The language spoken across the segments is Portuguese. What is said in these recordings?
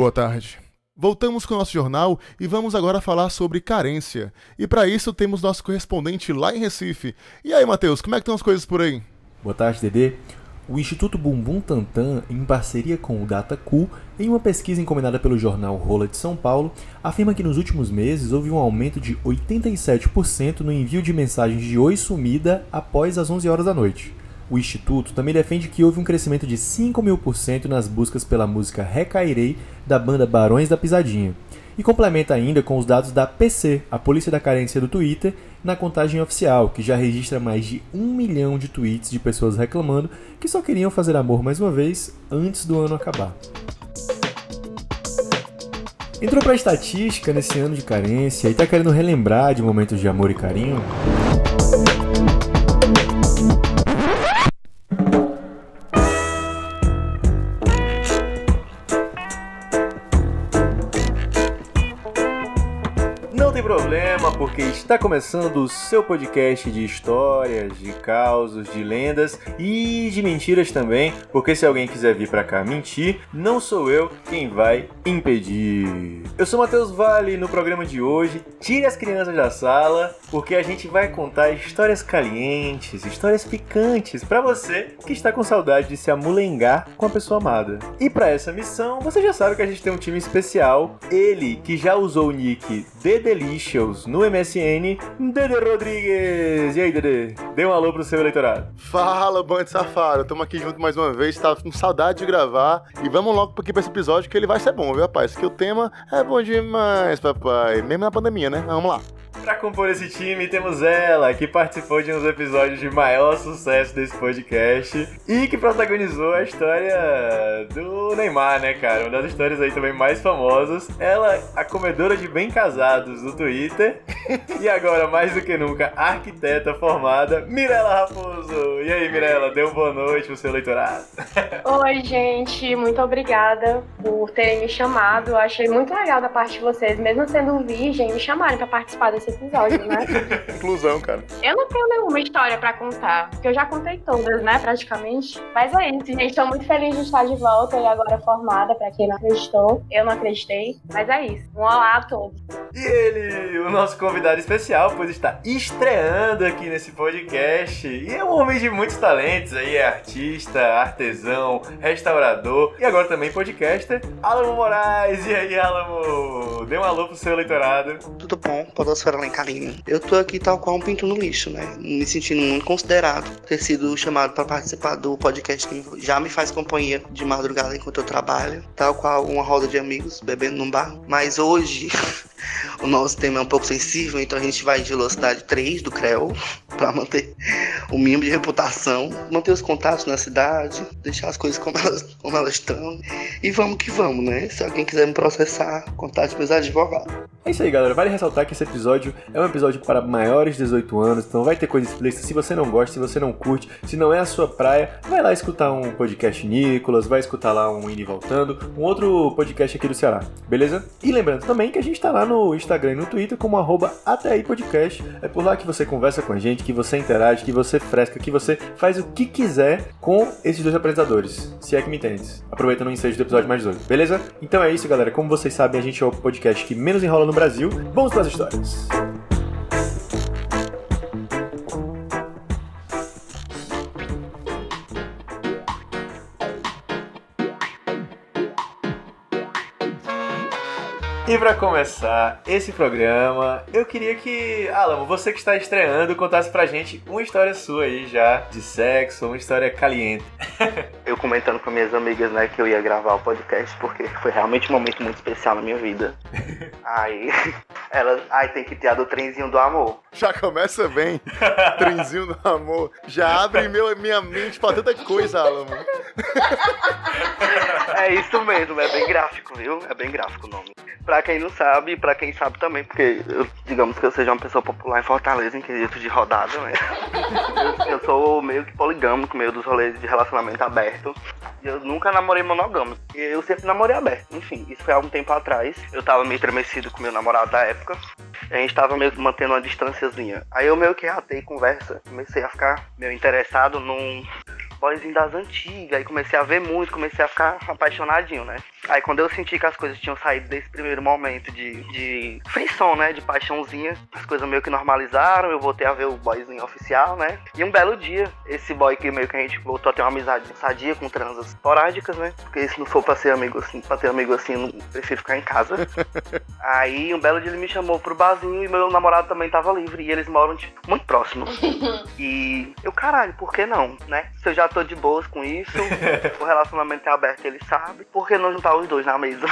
Boa tarde. Voltamos com o nosso jornal e vamos agora falar sobre carência. E para isso temos nosso correspondente lá em Recife. E aí, Matheus, como é que estão as coisas por aí? Boa tarde, Dedê. O Instituto Bumbum Tantan, em parceria com o DataCu, em uma pesquisa encomendada pelo jornal Rola de São Paulo, afirma que nos últimos meses houve um aumento de 87% no envio de mensagens de oi sumida após as 11 horas da noite. O Instituto também defende que houve um crescimento de 5 mil por cento nas buscas pela música Recairei da banda Barões da Pisadinha. E complementa ainda com os dados da PC, a Polícia da Carência do Twitter, na contagem oficial, que já registra mais de um milhão de tweets de pessoas reclamando que só queriam fazer amor mais uma vez antes do ano acabar. Entrou pra estatística nesse ano de carência e tá querendo relembrar de momentos de amor e carinho? Porque está começando o seu podcast de histórias, de causos, de lendas e de mentiras também, porque se alguém quiser vir para cá mentir, não sou eu quem vai impedir. Eu sou Matheus Vale no programa de hoje, tire as crianças da sala, porque a gente vai contar histórias calientes, histórias picantes para você que está com saudade de se amulengar com a pessoa amada. E para essa missão, você já sabe que a gente tem um time especial, ele que já usou o nick The Delicious no MSN, Dede Rodrigues. E aí, Dede? Dê um alô pro seu eleitorado. Fala, bando safado. Tamo aqui junto mais uma vez. Tava com saudade de gravar. E vamos logo aqui pra esse episódio que ele vai ser bom, viu, rapaz? Que o tema é bom demais, papai. Mesmo na pandemia, né? Vamos lá. Para compor esse time, temos ela, que participou de uns episódios de maior sucesso desse podcast e que protagonizou a história do Neymar, né, cara? Uma das histórias aí também mais famosas. Ela, a comedora de bem casados do Twitter e agora, mais do que nunca, arquiteta formada, Mirela Raposo. E aí, Mirela, dê uma boa noite pro seu eleitorado. Oi, gente, muito obrigada por terem me chamado. Eu achei muito legal da parte de vocês, mesmo sendo virgem, me chamarem para participar desse episódio, né? Inclusão, cara. Eu não tenho nenhuma história pra contar, porque eu já contei todas, né, praticamente. Mas é isso, gente. Tô muito feliz de estar de volta e agora formada, pra quem não acreditou. Eu não acreditei, mas é isso. Um olá a todos. E ele, o nosso convidado especial, pois está estreando aqui nesse podcast. E é um homem de muitos talentos aí, é artista, artesão, restaurador e agora também podcaster, Alamo Moraes. E aí, Alamo? Dê um alô pro seu eleitorado. Tudo bom, Podosfera Carinho. Eu tô aqui tal qual um pinto no lixo, né? Me sentindo muito considerado ter sido chamado para participar do podcast que já me faz companhia de madrugada enquanto eu trabalho, tal qual uma roda de amigos bebendo num bar. Mas hoje o nosso tema é um pouco sensível, então a gente vai de velocidade 3 do CREO para manter o mínimo de reputação, manter os contatos na cidade, deixar as coisas como elas, como elas estão. E vamos que vamos, né? Se alguém quiser me processar, contate meus advogados. É isso aí, galera. Vale ressaltar que esse episódio é um episódio para maiores de 18 anos, então vai ter coisa explícita. Se você não gosta, se você não curte, se não é a sua praia, vai lá escutar um podcast Nicolas, vai escutar lá um Indo Voltando, um outro podcast aqui do Ceará, beleza? E lembrando também que a gente tá lá no Instagram e no Twitter como arroba até aí podcast. É por lá que você conversa com a gente, que você interage, que você fresca, que você faz o que quiser com esses dois apresentadores. Se é que me entende. Aproveitando o ensejo do episódio mais 18, beleza? Então é isso, galera. Como vocês sabem, a gente é o podcast que menos enrola no Brasil. Vamos para as histórias. E para começar esse programa, eu queria que, Alamo, você que está estreando, contasse pra gente uma história sua aí já de sexo, uma história caliente. eu comentando com minhas amigas, né, que eu ia gravar o podcast porque foi realmente um momento muito especial na minha vida. aí, ela, aí tem que ter a do trenzinho do amor. Já começa bem. trenzinho do amor. Já abre meu, minha mente pra tanta coisa, Alamo. é isso mesmo, é bem gráfico, viu? É bem gráfico o nome. Pra quem não sabe, e pra quem sabe também, porque eu, digamos que eu seja uma pessoa popular em Fortaleza em quesito de rodada, né? eu, eu, sou meio que poligâmico, meio dos rolês de relacionamento aberto. E eu nunca namorei monogâmico. Eu sempre namorei aberto. Enfim, isso foi há algum tempo atrás. Eu tava meio tremecido com meu namorado da época. A gente tava meio que mantendo uma distânciazinha. Aí eu meio que ratei conversa. Comecei a ficar meio interessado num boyzinho das antigas. Aí comecei a ver muito, comecei a ficar apaixonadinho, né? Aí quando eu senti que as coisas tinham saído desse primeiro momento de, de frição, né? De paixãozinha, as coisas meio que normalizaram, eu voltei a ver o boyzinho oficial, né? E um belo dia, esse boy que meio que a gente voltou a ter uma amizade sadia com transas esporádicas, né? Porque se não for pra ser amigo assim, pra ter amigo assim, eu não prefiro ficar em casa. Aí um belo dia ele me chamou pro barzinho e meu namorado também tava livre. E eles moram, tipo, muito próximos. E eu, caralho, por que não, né? Se eu já tô de boas com isso, o relacionamento é aberto, ele sabe. Por que não juntar os dois na mesa?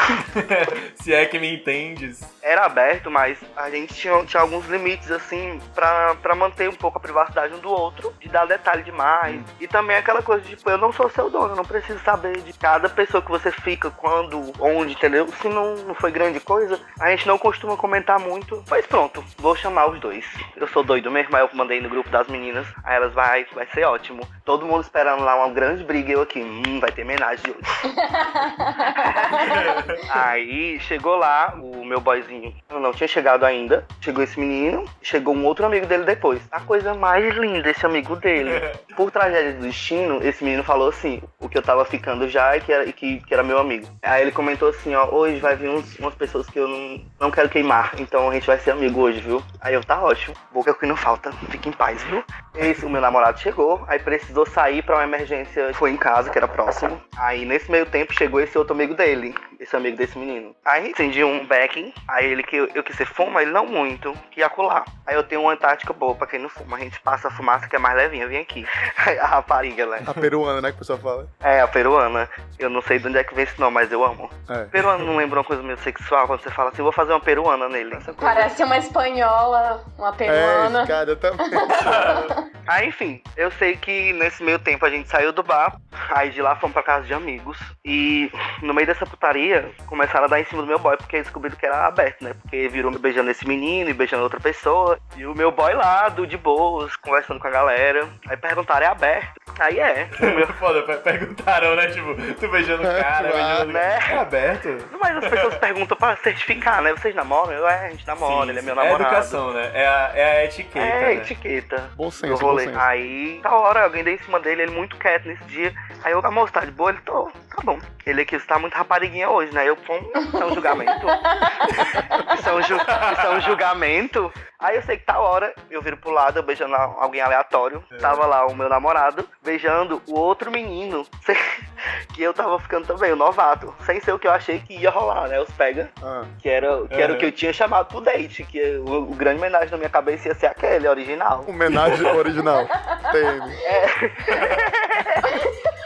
Se é que me entendes. Era aberto, mas a gente tinha, tinha alguns limites, assim, pra, pra manter um pouco a privacidade um do outro, de dar detalhe demais. E também aquela coisa de, tipo, eu não sou seu dono, eu não preciso saber de cada pessoa que você fica, quando, onde, entendeu? Se não, não foi grande coisa, a gente não costuma comentar muito. Mas pronto, vou chamar os dois. Eu sou doido mesmo, aí eu mandei no grupo das meninas. Aí elas vai, vai ser ótimo. Todo mundo esperando lá uma grande briga e eu aqui, hum, vai ter homenagem hoje. aí chegou lá o meu boyzinho. Eu não tinha chegado ainda. Chegou esse menino, chegou um outro amigo dele depois. A coisa mais linda, esse amigo dele. Por tragédia do destino, esse menino falou assim, o que eu tava ficando já e que era, e que, que era meu amigo. Aí ele comentou assim, ó, hoje vai vir uns, umas pessoas que eu não, não quero queimar, então a gente vai ser amigo hoje, viu? Aí eu, tá ótimo, boca que não falta, fique em paz, viu? Esse, o meu namorado chegou, aí precisou sair pra uma emergência, foi em casa, que era próximo. Aí nesse meio tempo chegou esse outro amigo dele, esse amigo desse menino. Aí acendi um backing, aí ele que eu, eu que você fuma, ele não muito, que ia colar. Aí eu tenho uma tática boa pra quem não fuma, a gente passa a fumaça que é mais levinha, vem aqui. A rapariga, né? A peruana, né, que o pessoal fala. É, a peruana. Eu não sei de onde é que vem esse nome, mas eu amo. É. Peruana não lembra uma coisa meio sexual quando você fala assim, vou fazer uma peruana nele. Parece uma espanhola, uma É, peruana. cara, eu também. Aí, enfim, eu sei que nesse meio tempo a gente saiu do bar, aí de lá fomos pra casa de amigos. E no meio dessa putaria, começaram a dar em cima do meu boy, porque descobriram que era aberto, né? Porque virou me beijando esse menino e beijando outra pessoa. E o meu boy lá, do de boas, conversando com a galera. Aí perguntaram, é aberto? Aí é. Meu Foda, per- perguntaram, né? Tipo, tu beijando o cara, É, beijando né? É aberto. Mas as pessoas perguntam pra certificar, né? Vocês namoram? Eu, é, a gente namora, Sim, ele é meu sim. namorado. É educação, né? É a, é a etiqueta. É, né? etiqueta. Bom senso, bom rolê. Aí, da hora, alguém deu em cima dele, ele muito quieto nesse dia. Aí eu, amor, você tá de boa? Ele, tô, tá bom. Ele aqui, você tá muito rapariguinha hoje, né? Eu, pô, isso é um julgamento. isso, é um ju- isso é um julgamento. Aí eu sei que tá hora, eu viro pro lado, eu beijando alguém aleatório. Tava lá o meu namorado, beijando o outro menino. Que eu tava ficando também, o novato. Sem ser o que eu achei que ia rolar, né? Os pega. Ah, Que era, que era o Uhum. que eu tinha chamado pro date. Que o, o grande homenagem na minha cabeça ia ser aquele, original. homenagem original. TM.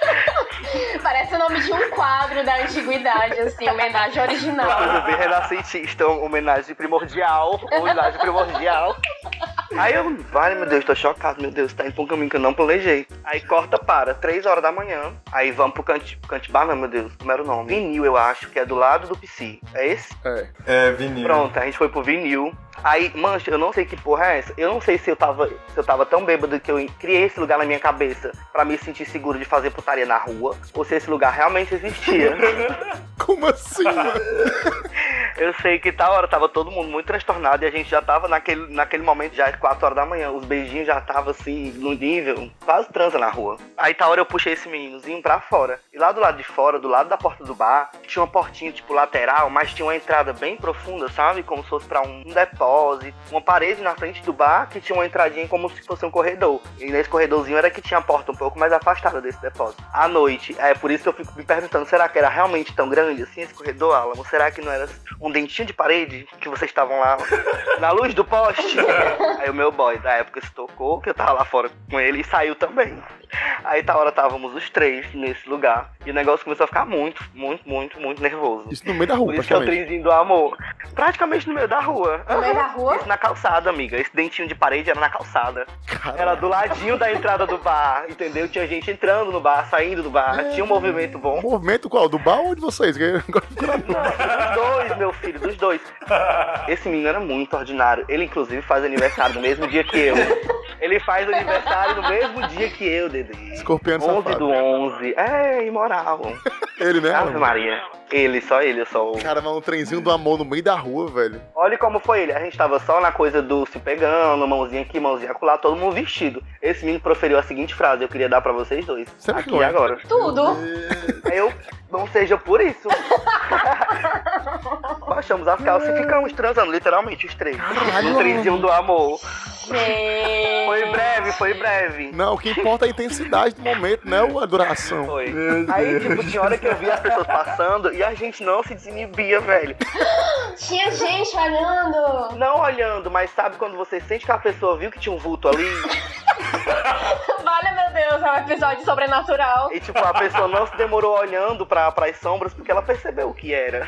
Parece o nome de um quadro da antiguidade, assim, homenagem original. Coisa bem renascentista, uma homenagem primordial, homenagem primordial. Aí eu, vale, meu Deus, tô chocado, meu Deus, tá indo pra um caminho que eu não planejei. Aí corta para, 3 horas da manhã, aí vamos pro Cante, Cantibar, não, meu Deus, como era o nome? Vinil, eu acho, que é do lado do PC. É esse? É. É, vinil. Pronto, a gente foi pro vinil. Aí, mancha, eu não sei que porra é essa. Eu não sei se eu tava, se eu tava tão bêbado que eu criei esse lugar na minha cabeça pra me sentir seguro de fazer putaria na rua, ou se esse lugar realmente existia. Como assim, mano? Eu sei que tal hora tava todo mundo muito transtornado e a gente já tava naquele, naquele momento, já às 4 horas da manhã. Os beijinhos já tava assim, no nível, quase transa na rua. Aí tal hora eu puxei esse meninozinho pra fora. E lá do lado de fora, do lado da porta do bar, tinha uma portinha tipo lateral, mas tinha uma entrada bem profunda, sabe? Como se fosse pra um depósito. Uma parede na frente do bar que tinha uma entradinha como se fosse um corredor. E nesse corredorzinho era que tinha a porta um pouco mais afastada desse depósito. À noite, é por isso que eu fico me perguntando, será que era realmente tão grande assim esse corredor, Alamo? Será que não era um dentinho de parede que vocês estavam lá na luz do poste? Aí o meu boy da época se tocou, que eu tava lá fora com ele e saiu também. Aí tá hora estávamos os três nesse lugar e o negócio começou a ficar muito, muito, muito, muito nervoso. Isso no meio da rua, Por isso que é o praticamente. trenzinho do amor. Praticamente no meio da rua. No meio da rua? Isso na calçada, amiga. Esse dentinho de parede era na calçada. Cara, Era do ladinho da entrada do bar, entendeu? Tinha gente entrando no bar, saindo do bar. Tinha um movimento bom. movimento qual? Do bar ou de vocês? Dos dois, meu filho, dos dois. Esse menino era muito ordinário. Ele, inclusive, faz aniversário no mesmo dia que eu. Ele faz aniversário no mesmo dia que eu, Dedê. Escorpiano 11 safado. do 11. É, imoral. Ele, né? Ave? Maria. Ele, só ele, eu sou. Cara, mas um trenzinho do amor no meio da rua, velho. Olha como foi ele. A gente tava só na coisa do se pegando, mãozinha aqui, mãozinha acolá, todo mundo vestido. Esse menino proferiu a seguinte frase, eu queria dar pra vocês dois. Você me aqui conta. agora. Tudo. Eu não seja por isso. Baixamos as calças e ficamos transando, literalmente, os três. Caralho, No trenzinho do amor. Gente. Foi breve, foi breve. Não, o que importa é a intensidade do momento, né? A duração. Foi. Aí, tipo, tinha hora que eu via as pessoas passando e a gente não se desinibia, velho. Tinha gente olhando. Não olhando, mas sabe quando você sente que a pessoa viu que tinha um vulto ali? Vale, meu Deus, é um episódio sobrenatural. E, tipo, a pessoa não se demorou olhando pra, pras sombras porque ela percebeu o que era.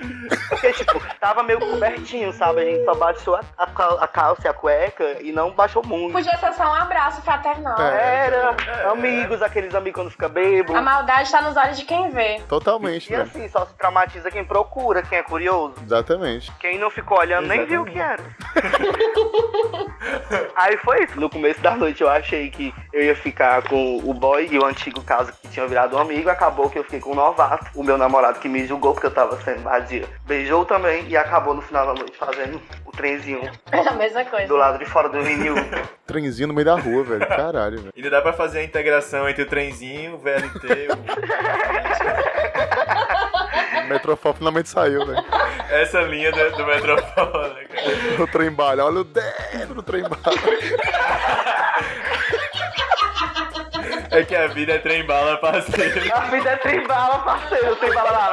Porque, tipo, tava meio cobertinho, sabe? A gente só baixou a, a, a calça e a cueca e não baixou muito. Podia ser só um abraço fraternal. É. Era amigos, aqueles amigos quando fica bebo. A maldade tá nos olhos de quem vê. Totalmente, E velho. assim, só se traumatiza quem procura, quem é curioso. Exatamente. Quem não ficou olhando nem viu o que era. Aí foi isso. No começo da noite eu achei que eu ia ficar com o boy e o antigo caso que tinha virado um amigo. Acabou que eu fiquei com o novato, o meu namorado que me julgou porque eu tava sendo vadia. Beijou também e acabou no final da noite fazendo o trenzinho É a mesma coisa. do lado de fora do vinil. Trenzinho no meio da rua, velho. Caralho, velho. Ainda dá pra fazer a integração entre o trenzinho, o VLT, O Metrofol finalmente saiu, velho. o... essa linha do, do Metropole, né, cara? O trem bala. Olha o dedo do trem bala. É que a vida é trem bala, parceiro. A vida é trembala, parceiro, trembala lá.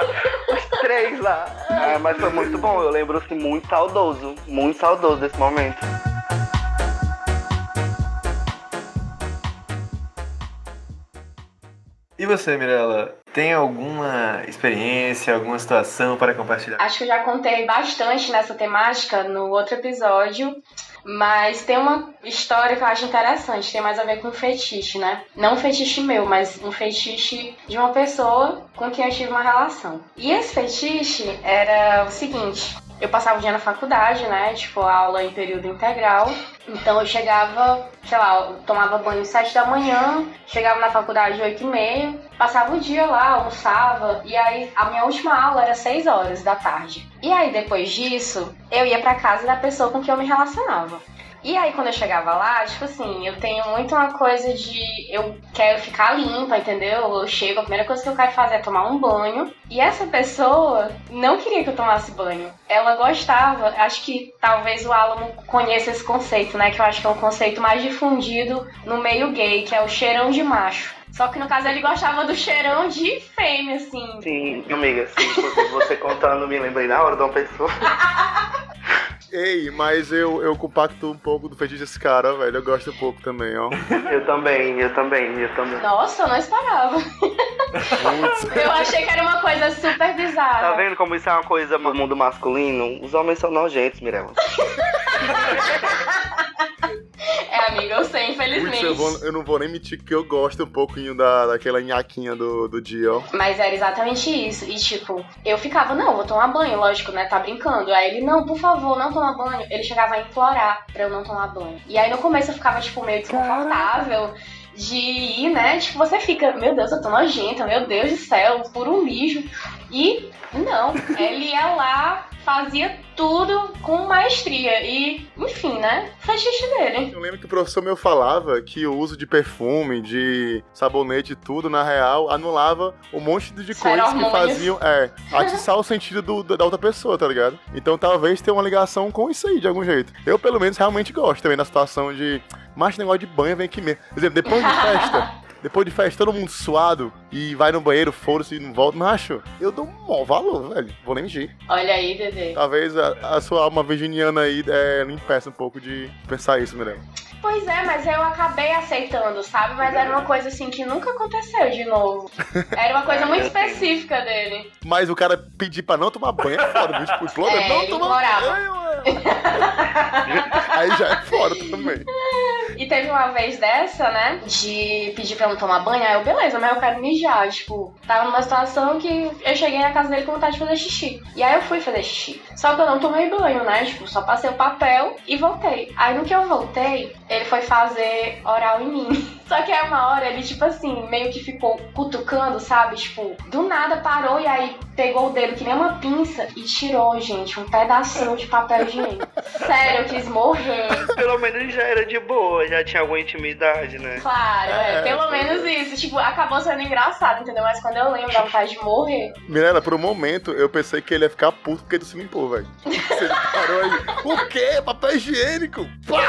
Os três lá. Ah, mas foi muito bom, eu lembro assim, muito saudoso. Muito saudoso desse momento. E você, Mirella, tem alguma experiência, alguma situação para compartilhar? Acho que eu já contei bastante nessa temática no outro episódio, mas tem uma história que eu acho interessante, tem mais a ver com fetiche, né? Não um fetiche meu, mas um fetiche de uma pessoa com quem eu tive uma relação. E esse fetiche era o seguinte. Eu passava o dia na faculdade, né? Tipo, aula em período integral. Então eu chegava, sei lá, tomava banho às 7 da manhã, chegava na faculdade às 8 e meia, passava o dia lá, almoçava, e aí a minha última aula era 6 horas da tarde. E aí depois disso, eu ia pra casa da pessoa com quem eu me relacionava. E aí, quando eu chegava lá, tipo assim, eu tenho muito uma coisa de. Eu quero ficar limpa, entendeu? Eu chego, a primeira coisa que eu quero fazer é tomar um banho. E essa pessoa não queria que eu tomasse banho. Ela gostava, acho que talvez o Alamo conheça esse conceito, né? Que eu acho que é um conceito mais difundido no meio gay, que é o cheirão de macho. Só que no caso ele gostava do cheirão de fêmea, assim. Sim, amiga, sim, você contando, me lembrei na hora de uma pessoa. Ei, mas eu, eu compacto um pouco do fetiche desse cara, velho. Eu gosto um pouco também, ó. Eu também, eu também, eu também. Nossa, eu não esperava. Eu achei que era uma coisa super bizarra. Tá vendo como isso é uma coisa do mundo masculino? Os homens são nojentos, Mirella. É, amiga, eu sei, infelizmente. eu, vou- eu não vou nem mentir que eu gosto um pouquinho da, daquela nhaquinha do, do dia, ó. Mas era exatamente isso. E tipo, eu ficava, não, vou tomar banho, lógico, né? Tá brincando. Aí ele, não, por favor, não toma banho. Ele chegava a implorar pra eu não tomar banho. E aí no começo eu ficava, tipo, meio desconfortável. De ir, né? Tipo, você fica, meu Deus, eu tô nojenta, meu Deus do céu, puro mijo. E não, ele ia lá, fazia tudo com maestria. E, enfim, né? Fetiche dele. Eu lembro que o professor meu falava que o uso de perfume, de sabonete e tudo, na real, anulava um monte de Isso coisas que faziam, é, atiçar o sentido do- da outra pessoa, tá ligado? Então talvez tenha uma ligação com isso aí, de algum jeito. Eu, pelo menos, realmente gosto também da situação de, mas negócio de banho vem aqui mesmo. Por exemplo, depois de festa, depois de festa, todo mundo suado e vai no banheiro, foda-se e não volta. Macho, eu dou um maior valor, velho. Vou nem mentir. Olha aí, Dedê. Talvez a, a sua alma virginiana aí é, lhe impeça um pouco de pensar isso, Mirella. Pois é, mas eu acabei aceitando, sabe? Mas era uma coisa assim que nunca aconteceu de novo. Era uma coisa muito específica dele. Mas o cara pedir pra não tomar banho é foda? Tipo, implora, É, não ele tomar banho. Aí já é foda também. E teve uma vez dessa, né? De pedir pra não tomar banho. Aí eu, beleza, mas eu quero mijar. Tipo, tava numa situação que eu cheguei na casa dele com vontade de fazer xixi. E aí eu fui fazer xixi. Só que eu não tomei banho, né? Tipo, só passei o papel e voltei. Aí no que eu voltei, ele foi fazer oral em mim. Só que aí uma hora ele, tipo assim, meio que ficou cutucando, sabe? Tipo, do nada parou e aí pegou o dedo que nem uma pinça e tirou, gente, um pedaço de papel higiênico. Sério, eu quis morrer. Pelo menos já era de boa, já tinha alguma intimidade, né? Claro, é, É, pelo menos isso. Tipo, acabou sendo engraçado, entendeu? Mas quando eu lembro, dá vontade de morrer. Mirella, por um momento eu pensei que ele ia ficar puto porque ele se limpou, velho. Você parou aí. O quê? Papel higiênico? Pá!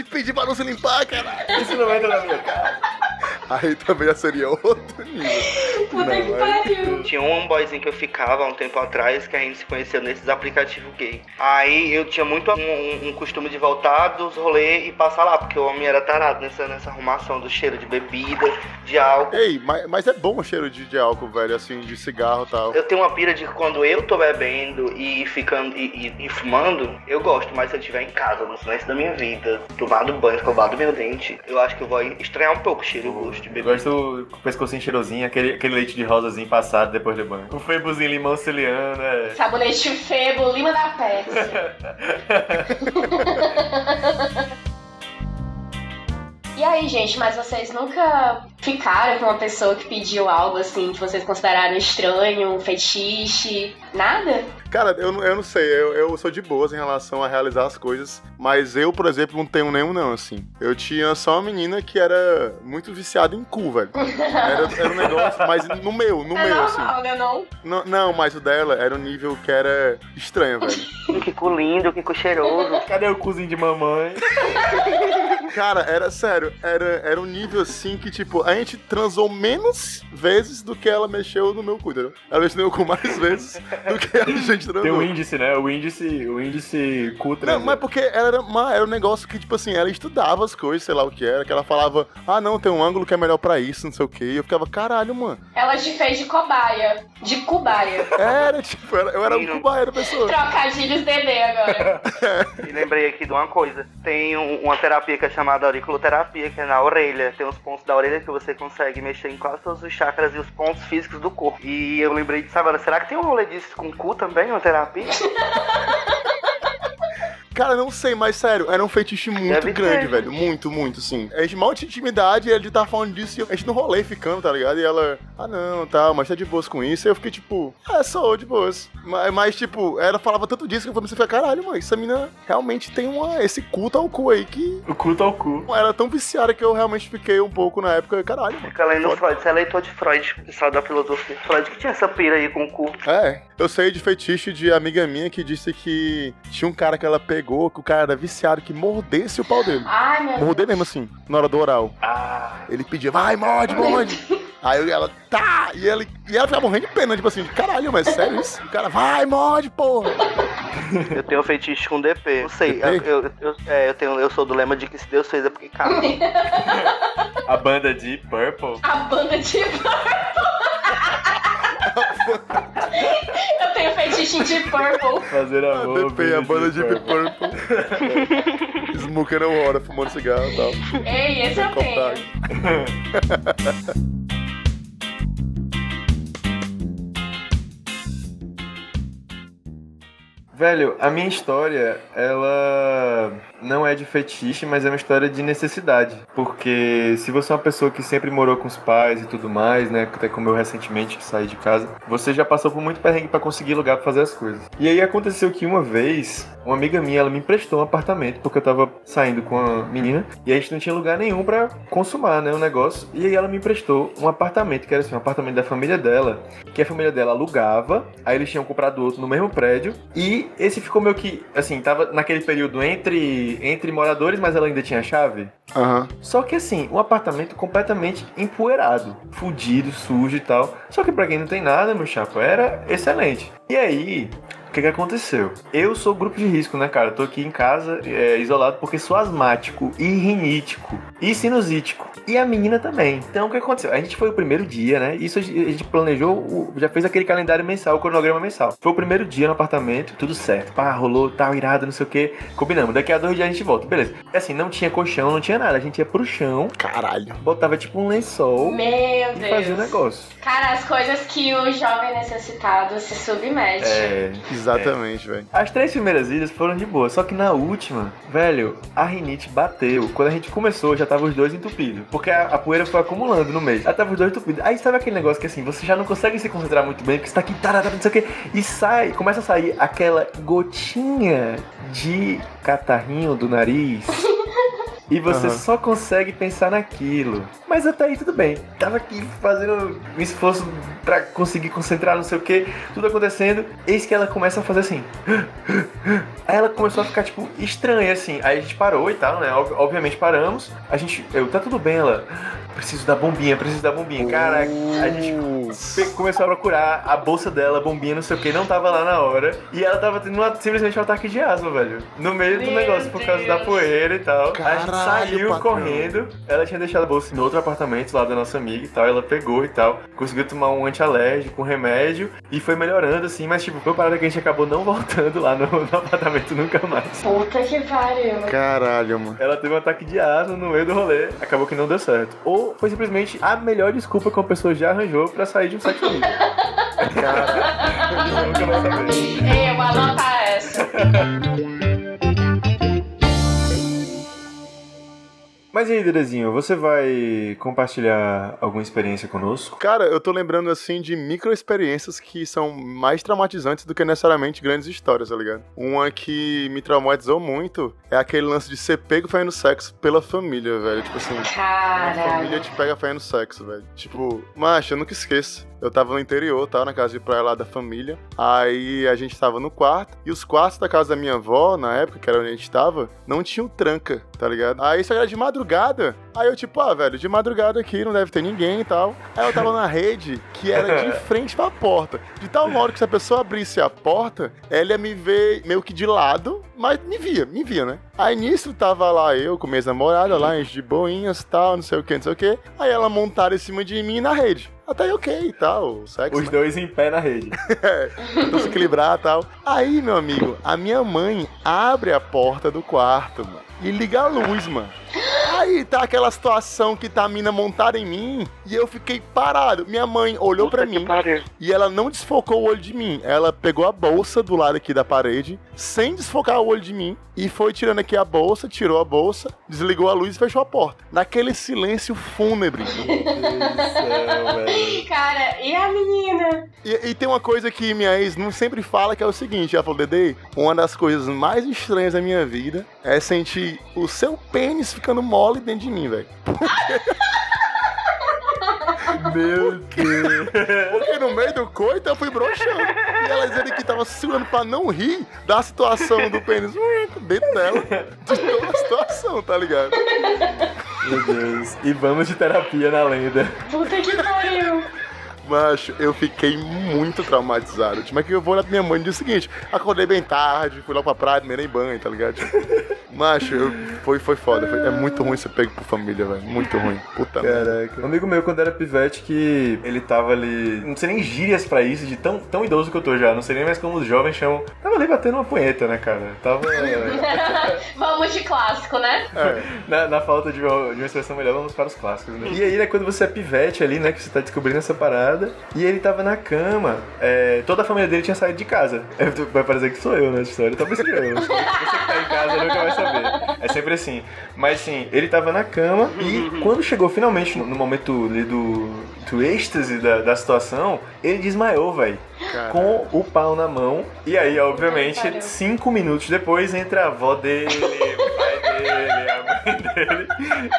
Eu te pedi pra não se limpar, caralho. Isso não entra na minha cara. Aí também já seria outro nível. Puta que pariu. Tinha um boyzinho que eu ficava há um tempo atrás que a gente se conheceu nesses aplicativos gay. Aí eu tinha muito um, um- um costume de voltar dos rolês e passar lá, porque o homem era tarado nessa, nessa arrumação do cheiro de bebida, de álcool. Ei, mas, mas é bom o cheiro de, de álcool, velho, assim, de cigarro e tal. Eu tenho uma pira de que quando eu tô bebendo e ficando e, e- e fumando, eu gosto, mas se eu estiver em casa, no silêncio da minha vida, tomado banho, escovado meu dente, eu acho que eu vou estranhar um pouco o cheiro e o gosto de Eu bebida. gosto com o pescocinho cheirosinho, aquele, aquele leite de rosazinho passado depois do banho. O febozinho limão ciliano, é. Sabonete febo, lima da peste. E aí, gente, mas vocês nunca ficaram com uma pessoa que pediu algo assim que vocês consideraram estranho, um fetiche? Nada? Cara, eu, não- eu não sei, eu, eu sou de boas em relação a realizar as coisas, mas eu, por exemplo, não tenho nenhum não, assim. Eu tinha só uma menina que era muito viciada em cu, velho. Era, era um negócio, mas no meu, no é meu, assim. normal, né não? Não, não, mas o dela era um nível que era estranho, velho. Que cu lindo, que cu cheiroso. Cadê o cozinho de mamãe? Cara, era sério, era, era um nível assim que, tipo, a gente transou menos vezes do que ela mexeu no meu cu, entendeu? Ela mexeu no meu cu mais vezes do que a gente transou. Tem o índice, né? O índice, o índice cu Não, transa. mas porque ela era, uma, era um negócio que, tipo assim, ela estudava as coisas, sei lá o que era, que ela falava, ah, não, tem um ângulo que é melhor pra isso, não sei o que. E eu ficava, caralho, mano. Ela te fez de cobaia, de cubaia. Era, tipo, eu era um cubaia da pessoa. Trocadilhos DD agora. E lembrei aqui de uma coisa. Tem um- uma terapia que é chamada auriculoterapia, que é na orelha. Tem os pontos da orelha que você consegue mexer em quase todos os chakras e os pontos físicos do corpo. E eu lembrei de, sabe, será que tem um rolê disso com cu também, uma terapia? Cara, não sei, mas sério, era um fetiche muito Deve grande, ter. velho. Muito, muito, sim. A gente mal tinha intimidade e ele tava falando disso e a gente no rolê ficando, tá ligado? E ela, ah não, tá, mas tá de boas com isso. E eu fiquei tipo, é, sou de boas. Mas, mas, tipo, ela falava tanto disso que eu comecei a ficar, caralho, mãe, essa mina realmente tem uma, esse culto ao cu aí que. O cu tá o cu. Ela era tão viciada que eu realmente fiquei um pouco na época, caralho, mano. Fica lendo. Freud. Você é leitor de Freud, pessoal da filosofia. Freud que tinha essa pira aí com o cu. É, eu sei de fetiche de amiga minha que disse que tinha um cara que ela pegou, que o cara era viciado, que mordesse o pau dele. Ai, meu mesmo assim, na hora do oral. Ah, Ele pedia, vai, morde, morde. Aí ela, tá! E, ele, e ela ficava morrendo de pena, tipo assim, caralho, mas sério isso? O cara, vai, morde, porra! Eu tenho fetiche com DP. Não sei, DP? eu, eu, eu- é, eu, tenho, eu sou do lema de que se Deus fez é porque cabe. a banda de Purple. A banda de Eu tenho fetiche Deep Purple. Fazer A amor. DP, a banda de Deep Purple. Smoking a hora, fumando cigarro e tal. Ei, esse eu tenho. Velho, a minha história, ela não é de fetiche, mas é uma história de necessidade. Porque se você é uma pessoa que sempre morou com os pais e tudo mais, né? Até como eu recentemente que saí de casa, você já passou por muito perrengue pra conseguir lugar pra fazer as coisas. E aí aconteceu que uma vez, uma amiga minha, ela me emprestou um apartamento, porque eu tava saindo com a menina, e a gente não tinha lugar nenhum pra consumar, né? O negócio. E aí ela me emprestou um apartamento, que era assim, um apartamento da família dela, que a família dela alugava, aí eles tinham comprado outro no mesmo prédio, e esse ficou meio que, assim, tava naquele período entre, entre moradores, mas ela ainda tinha chave. Aham. Só que assim, um apartamento completamente empoeirado, fudido, sujo e tal. Só que pra quem não tem nada, meu chapa, era excelente. E aí, o que que aconteceu? Eu sou grupo de risco, né, cara? Eu tô aqui em casa, é, isolado, porque sou asmático e rinítico e sinusítico. E a menina também. Então, o que aconteceu? A gente foi o primeiro dia, né? Isso a gente planejou, o- já fez aquele calendário mensal, o cronograma mensal. Foi o primeiro dia no apartamento, tudo certo. Pá, rolou, tal, irado, não sei o que. Combinamos. Daqui a dois dias a gente volta. Beleza. E assim, não tinha colchão, não tinha nada. A gente ia pro chão, Caralho. botava tipo um lençol Meu e fazia o Deus. negócio. Cara, as coisas que o jovem necessitado se submete. É, Exatamente, velho. As três primeiras ilhas foram de boa, só que na última, velho, a rinite bateu. Quando a gente começou, já tava os dois entupidos. Porque a, a poeira foi acumulando no meio. Aí tava os dois entupidos. Aí sabe aquele negócio que assim, você já não consegue se concentrar muito bem, porque você tá aqui, tarará, não sei o quê. E sai, começa a sair aquela gotinha de catarrinho do nariz. E você Aham. só consegue pensar naquilo. Mas até aí tudo bem. Tava aqui fazendo um esforço pra conseguir concentrar, não sei o que, tudo acontecendo. Eis que ela começa a fazer assim. Aí ela começou a ficar, tipo, estranha, assim. Aí a gente parou e tal, né? Ob- Obviamente paramos. A gente. Eu, tá tudo bem, ela. Preciso da bombinha, preciso da bombinha. Cara, a gente Uh, começou a procurar a bolsa dela, a bombinha, não sei o que, não tava lá na hora. E ela tava tendo uma- simplesmente um ataque de asma, velho. No meio do Meu negócio, por causa da poeira e tal. a gente Caralho, saiu patrão. correndo. Ela tinha deixado a bolsa no outro apartamento lá da nossa amiga e tal. Ela pegou e tal. Conseguiu tomar um antialérgico, um remédio. E foi melhorando, assim. Mas, tipo, foi uma parada que a gente acabou não voltando lá no, no apartamento nunca mais. Puta que pariu. caralho, mano. Ela teve um ataque de asma no meio do rolê, acabou que não deu certo. Ou foi simplesmente a melhor desculpa que uma pessoa já arranjou pra sair de um sexo livre. Caralho. Nunca vai saber. Ei, eu vou anotar essa. Mas e aí, Dedezinho, você vai compartilhar alguma experiência conosco? Cara, eu tô lembrando assim de micro experiências que são mais traumatizantes do que necessariamente grandes histórias, tá ligado? Uma que me traumatizou muito é aquele lance de ser pego fazendo sexo pela família, velho. Tipo assim, a família Caralho. te pega fazendo sexo, velho. Tipo, macho, eu nunca esqueço. Eu tava no interior, tá? Na casa de praia lá da família. Aí a gente tava no quarto. E os quartos da casa da minha avó, na época, que era onde a gente tava, não tinham tranca, tá ligado? Aí isso era de madrugada. Aí eu, tipo, ah, velho, de madrugada aqui não deve ter ninguém e tal. Aí eu tava na rede que era de frente pra porta. De tal modo que se a pessoa abrisse a porta, ela ia me ver meio que de lado, mas me via, me via, né? Aí nisso tava lá eu com minhas namoradas lá, gente de boinhas e tal, não sei o que, não sei o que. Aí ela montaram em cima de mim na rede. Até aí ok e tal, sexo. Os né? dois em pé na rede. Tentou se equilibrar e tal. Aí, meu amigo, a minha mãe abre a porta do quarto, mano, e liga a luz, mano. Aí tá aquela situação que tá a mina montada em mim e eu fiquei parado. Minha mãe olhou pra mim e ela não desfocou o olho de mim. Ela pegou a bolsa do lado aqui da parede, sem desfocar o olho de mim, e foi tirando aqui a bolsa, tirou a bolsa, desligou a luz e fechou a porta. Naquele silêncio fúnebre. Cara, e a menina? E, e tem uma coisa que minha ex não sempre fala, que é o seguinte, ela falou, Dede, uma das coisas mais estranhas da minha vida é sentir o seu pênis ficando mole dentro de mim, velho. Meu Deus. Porque no meio do coito eu fui broxando. E ela dizendo que tava segurando pra não rir da situação do pênis dentro dela. De toda a situação, tá ligado? Meu Deus. E vamos de terapia na lenda. Puta que pariu. Macho, eu fiquei muito traumatizado. Tipo, é que eu vou olhar pra minha mãe no dia seguinte. Acordei bem tarde, fui lá pra praia, tomei nem banho, tá ligado? Macho, eu, foi, foi foda. Foi- é muito ruim ser pego por família, velho. Muito ruim. Puta merda. Caraca. Um amigo meu, quando era pivete, que ele tava ali. Não sei nem gírias pra isso, de tão, tão idoso que eu tô já. Não sei nem mais como os jovens chamam. Tava ali batendo uma punheta, né, cara? Tava. Vamos de clássico, né? É. Na, na falta de uma, de uma expressão melhor, vamos para os clássicos, né? E aí, né, quando você é pivete ali, né, que você tá descobrindo essa parada, e ele tava na cama, é, toda a família dele tinha saído de casa. É, vai parecer que sou eu nessa história, talvez seja eu. Você que tá em casa nunca vai saber. É sempre assim. Mas assim, ele tava na cama, e quando chegou finalmente no, no momento ali do, do êxtase da, da situação, ele desmaiou, velho. Com o pau na mão. E aí, obviamente, cinco minutos depois entra a avó dele, dele.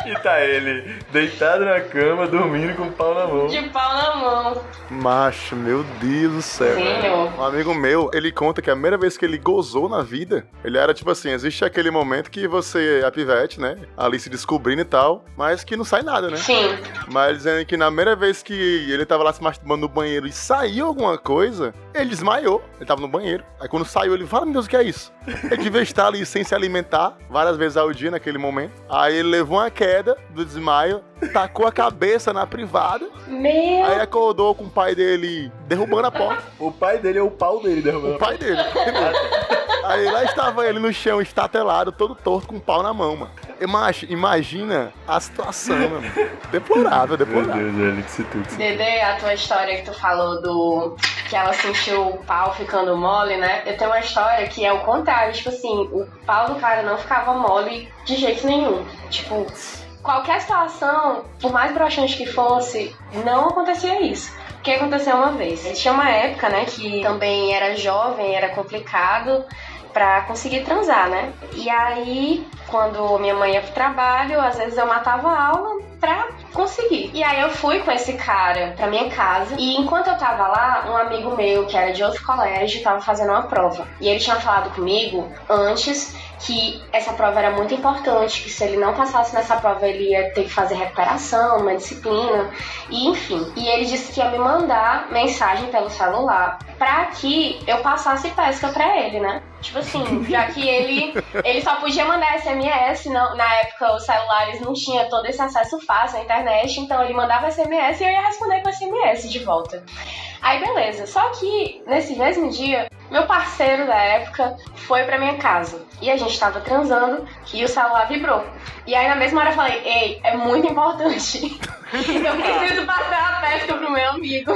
E tá ele deitado na cama, dormindo com o pau na mão. De pau na mão. Macho, meu Deus do céu. Senhor. Um amigo meu, ele conta que a primeira vez que ele gozou na vida, ele era tipo assim, existe aquele momento que você é pivete, né? Ali se descobrindo e tal, mas que não sai nada, né? Sim. Mas dizendo que na primeira vez que ele tava lá se masturbando no banheiro e saiu alguma coisa, ele desmaiou. Ele tava no banheiro. Aí quando saiu, ele fala, meu Deus, o que é isso? Ele devia estar ali sem se alimentar várias vezes ao dia naquele momento. Aí ele levou uma queda do desmaio, tacou a cabeça na privada, Meu aí acordou com o pai dele derrubando a porta. O pai dele é o pau dele derrubando. O pai dele. o pai dele. Aí lá estava ele no chão, estatelado, todo torto, com o pau na mão, mano. Imagina a situação, mano. Deplorável, Meu deplorável. Deus, velho, que se tudo. Dede, a tua história que tu falou do que ela sentiu o pau ficando mole, né? Eu tenho uma história que é o contrário, tipo assim, o pau do cara não ficava mole de jeito nenhum. Tipo, qualquer situação, por mais broxante que fosse, não acontecia isso. O que aconteceu uma vez? Tinha uma época, né, que também era jovem, era complicado pra conseguir transar, né? E aí, quando minha mãe ia pro trabalho, às vezes eu matava a aula pra conseguir. E aí eu fui com esse cara pra minha casa e enquanto eu tava lá, um amigo meu que era de outro colégio tava fazendo uma prova. E ele tinha falado comigo antes que essa prova era muito importante, que se ele não passasse nessa prova ele ia ter que fazer recuperação, uma disciplina, e enfim. E ele disse que ia me mandar mensagem pelo celular pra que eu passasse pesca pra ele, né? Tipo assim, já que ele ele só podia mandar SMS, não, na época os celulares não tinha todo esse acesso fácil à internet, então ele mandava SMS e eu ia responder com SMS de volta. Aí beleza, só que nesse mesmo dia, meu parceiro da época foi pra minha casa e a gente tava transando e o celular vibrou. E aí na mesma hora eu falei, ei, é muito importante. eu preciso passar a pesca pro meu amigo.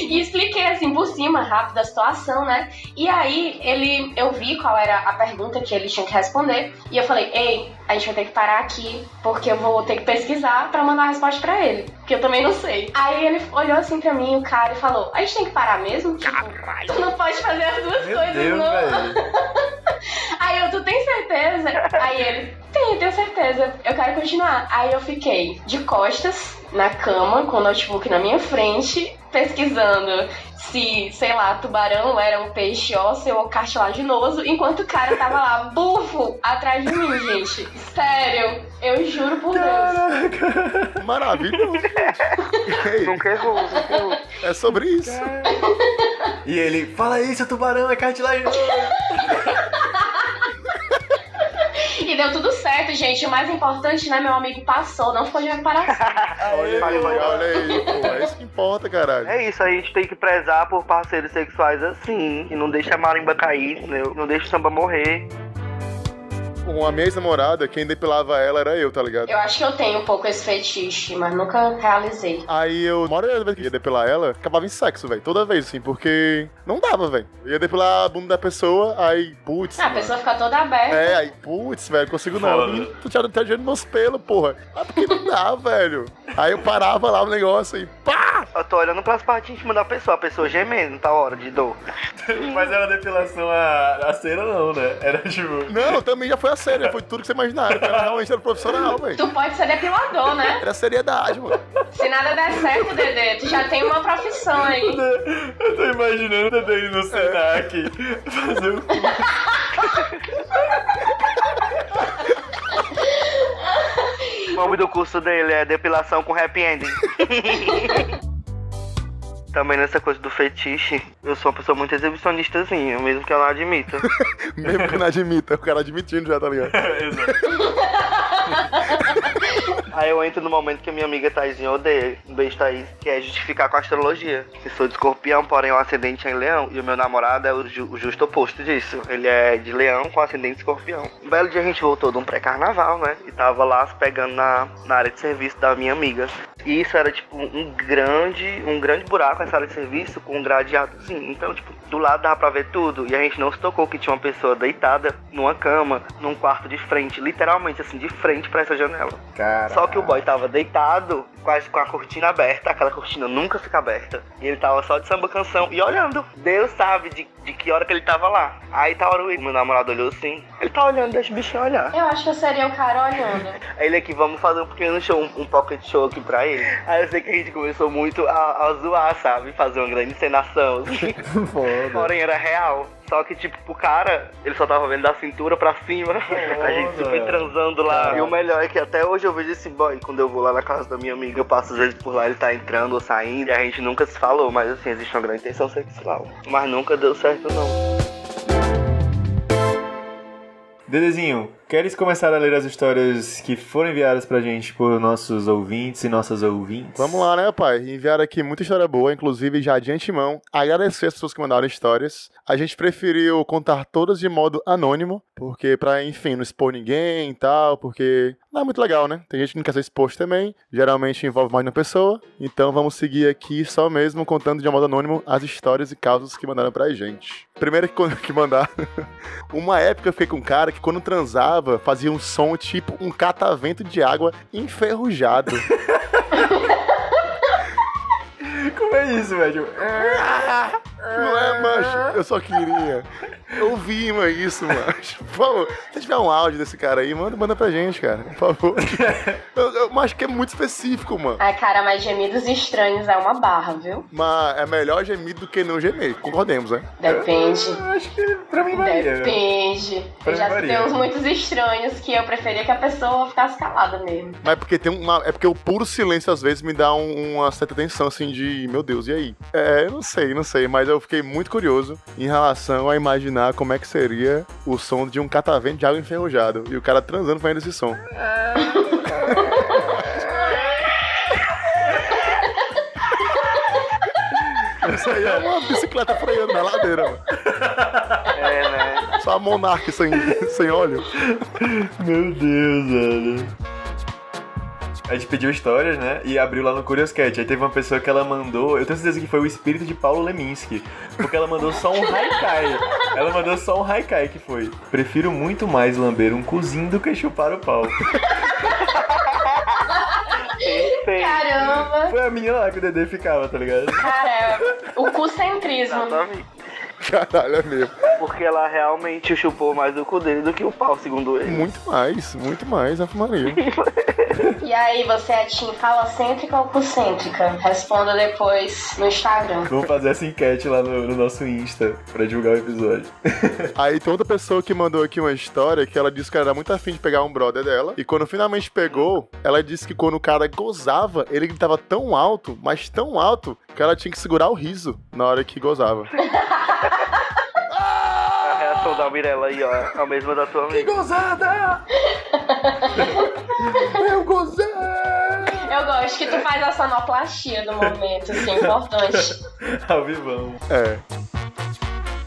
E expliquei assim por cima, rápido, a situação, né? E aí ele, eu vi qual era a pergunta que ele tinha que responder. E eu falei, ei, a gente vai ter que parar aqui, porque eu vou ter que pesquisar pra mandar a resposta pra ele. Que eu também não sei. Aí ele olhou assim pra mim, o cara, e falou: A gente tem que parar mesmo? Tipo, tu não pode fazer as duas Meu coisas, Deus, não. Aí eu, tu tem certeza? Aí ele, tenho, tenho certeza. Eu quero continuar. Aí eu fiquei de costas na cama, com o notebook na minha frente, pesquisando se, sei lá, tubarão era um peixe ósseo ou cartilaginoso, enquanto o cara tava lá, bufo, atrás de mim, gente. Sério, eu juro por Deus. Maravilhoso, gente. Nunca errou, nunca errou. é sobre isso. E ele, fala aí, seu tubarão é cartilaginoso. E deu tudo certo, gente. O mais importante, né, meu amigo passou, não ficou de reparação. Olha aí, olha aí, pô. É isso que importa, caralho. É isso, a gente tem que prezar por parceiros sexuais assim, que não deixa a marimba cair, entendeu? não deixa o samba morrer. Com a minha ex-namorada, quem depilava ela era eu, tá ligado? Eu acho que eu tenho um pouco esse fetiche, mas nunca realizei. Aí eu, uma hora vez que ia depilar ela, acabava em sexo, velho. Toda vez, assim, porque não dava, velho. Eu ia depilar a bunda da pessoa, aí, putz. Ah, a pessoa fica toda aberta. É, aí, putz, velho, consigo não. Foda. Menino, Tu tinha tá nos meus pelos, porra. Ah, porque não dá, velho. Aí eu parava lá o negócio e pá! Eu tô olhando pras partes íntimas da pessoa, a pessoa gemendo, tá hora de dor. Mas era depilação a, a cera, não, né? Era tipo. Não, também já foi a sério, foi tudo que você imaginaram. Cara, realmente era profissional, velho. Tu pode ser depilador, né? Era seriedade, mano. Se nada der certo, Dedê, tu já tem uma profissão aí. Eu tô imaginando o Dedê no Senac fazer o cu. O nome do curso dele é depilação com happy ending. Também nessa coisa do fetiche, eu sou uma pessoa muito exibicionistazinha, mesmo que eu não admita. Mesmo que não admita, o cara admitindo já, tá ligado? Exato. Aí eu entro no momento que a minha amiga Thaisinha odeia, um beijo Thaís, que é justificar com a astrologia. Eu sou de escorpião, porém o ascendente é em leão, e o meu namorado é o, ju- o justo oposto disso. Ele é de leão com ascendente escorpião. Um belo dia a gente voltou de um pré-carnaval, né? E tava lá pegando na, na área de serviço da minha amiga. E isso era tipo um grande, um grande buraco essa área de serviço com um gradeadozinho. Então, tipo, do lado dava pra ver tudo. E a gente não se tocou que tinha uma pessoa deitada numa cama, num quarto de frente, literalmente assim, de frente pra essa janela. Cara. Só que o boy tava deitado, quase com a cortina aberta, aquela cortina nunca fica aberta. E ele tava só de samba canção e olhando. Deus sabe de, de que hora que ele tava lá. Aí tá hora o meu namorado olhou assim. Ele tá olhando, deixa o bichinho olhar. Eu acho que eu seria o cara olhando. Aí ele aqui, vamos fazer um pequeno show, um, um pocket show aqui pra ele. Aí eu sei que a gente começou muito a, a zoar, sabe? Fazer uma grande encenação. assim. Foda. Porém era real. Só que, tipo, pro cara, ele só tava vendo da cintura pra cima. a gente super transando lá. E o melhor é que até hoje eu vejo esse boy. Quando eu vou lá na casa da minha amiga, eu passo às vezes por lá, ele tá entrando ou saindo. E a gente nunca se falou, mas assim, existe uma grande intenção sexual. Mas nunca deu certo, não. Dedezinho, queres começar a ler as histórias que foram enviadas pra gente por nossos ouvintes e nossas ouvintes? Vamos lá, né, pai? Enviaram aqui muita história boa, inclusive já de antemão. Agradecer as pessoas que mandaram histórias. A gente preferiu contar todas de modo anônimo, porque pra, enfim, não expor ninguém e tal, porque não é muito legal, né? Tem gente que não quer ser exposto também, geralmente envolve mais de uma pessoa. Então vamos seguir aqui só mesmo contando de modo anônimo as histórias e causas que mandaram pra gente. Primeiro que, mandaram, uma época eu fiquei com um cara que quando transava fazia um som tipo um catavento de água enferrujado. Como é isso, velho? Não é, macho? Eu só queria. Eu vi, mano, isso, macho. Por favor, se tiver um áudio desse cara aí, manda, manda pra gente, cara. Por favor. Eu, eu acho que é muito específico, mano. Ai, cara, mas gemidos estranhos é uma barra, viu? Mas é melhor gemido do que não gemer. Concordemos, né? Depende. Eu acho que pra mim varia. Depende. Pra Eu mim já varia. tenho uns muitos estranhos que eu preferia que a pessoa ficasse calada mesmo. Mas é porque tem uma. É porque o puro silêncio às vezes me dá um- uma certa tensão, assim, de meu Deus, e aí? É, eu não sei, não sei, mas eu fiquei muito curioso em relação a imaginar como é que seria o som de um catavento de água enferrujado. E o cara transando fazendo esse som. Isso aí é uma bicicleta freando na ladeira, mano. É, né? Só a Monark sem, sem óleo. Meu Deus, velho. A gente pediu histórias, né? E abriu lá no Curious Cat. Aí teve uma pessoa que ela mandou. Eu tenho certeza que foi o espírito de Paulo Leminski. Porque ela mandou só um haikai. Ela mandou só um haikai que foi. Prefiro muito mais lamber um cozinho do que chupar o pau. Caramba! Foi a menina lá que o Dedê ficava, tá ligado? Cara, o cucentrismo. Exatamente. Caralho, é mesmo. Porque ela realmente chupou mais do cu dele do que o pau, segundo ele. Muito mais, muito mais, Ave Maria. E aí, você é Tim falocêntrica ou concêntrica? Responda depois no Instagram. Vamos fazer essa enquete lá no, no nosso Insta pra divulgar o episódio. Aí tem outra pessoa que mandou aqui uma história que ela disse que ela era muito afim de pegar um brother dela. E quando finalmente pegou, ela disse que quando o cara gozava, ele gritava tão alto, mas tão alto, que ela tinha que segurar o riso na hora que gozava. Reação da Mirella aí, ó, é a mesma da tua amiga. Gozada! Eu gozei! Eu gosto que tu faz a sonoplastia do momento, assim, importante. Ao vivão. É.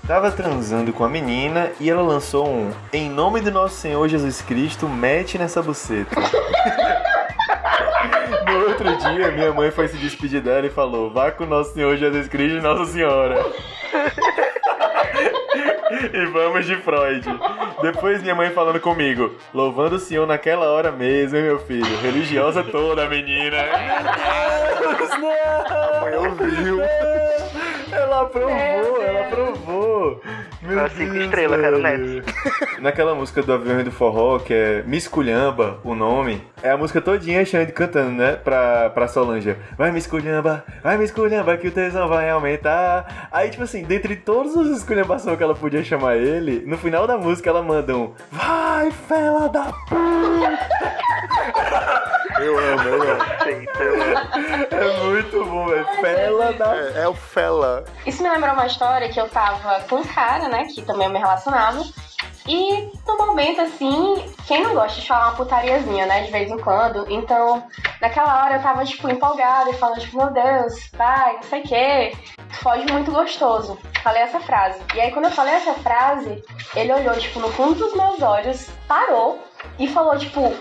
Tava transando com a menina e ela lançou um Em nome do nosso Senhor Jesus Cristo, mete nessa buceta. No outro dia, minha mãe foi se despedir dela e falou: Vá com nosso Senhor Jesus Cristo e Nossa Senhora. E vamos de Freud. Depois minha mãe falando comigo, louvando o Senhor naquela hora mesmo, hein, meu filho. Religiosa toda, a menina. Meu Deus, não! Mãe ouviu. Ela aprovou, ela aprovou. Meu Ah, cinco estrelas, cara, velho. Naquela música do Avião e do Forró, que é Miss Culhamba, o nome, é a música todinha a Xande cantando, né? Pra, pra Solange. Vai Miss Culhamba, vai Miss Culhamba que o tesão vai aumentar. Aí, tipo assim, dentre todos os esculhambações que ela podia chamar ele, no final da música ela manda um Vai, fela da amo, eu amo. Perfeito, eu amo. É muito bom, velho. Fela da É, é o Fela. Isso me lembrou uma história que eu tava com um cara, né, que também eu me relacionava. E no momento, assim, quem não gosta de falar uma putariazinha, né, de vez em quando? Então, naquela hora eu tava, tipo, empolgada e falando, tipo, meu Deus, vai, não sei o quê. Foge muito gostoso. Falei essa frase. E aí, quando eu falei essa frase, ele olhou, tipo, no fundo dos meus olhos, parou e falou, tipo,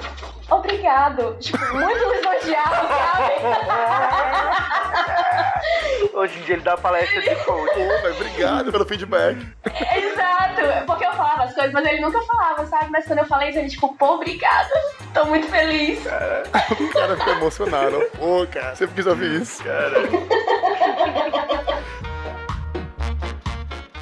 obrigado. Tipo, muito lisonjeado, sabe? Hoje em dia ele dá palestra de coach. Pô, velho, obrigado pelo feedback. Exato, porque eu falava as coisas, mas ele nunca falava, sabe? Mas quando eu falei isso, ele tipo, pô, obrigada. Tô muito feliz. O cara ficou emocionado. Pô, cara, sempre quis ouvir isso.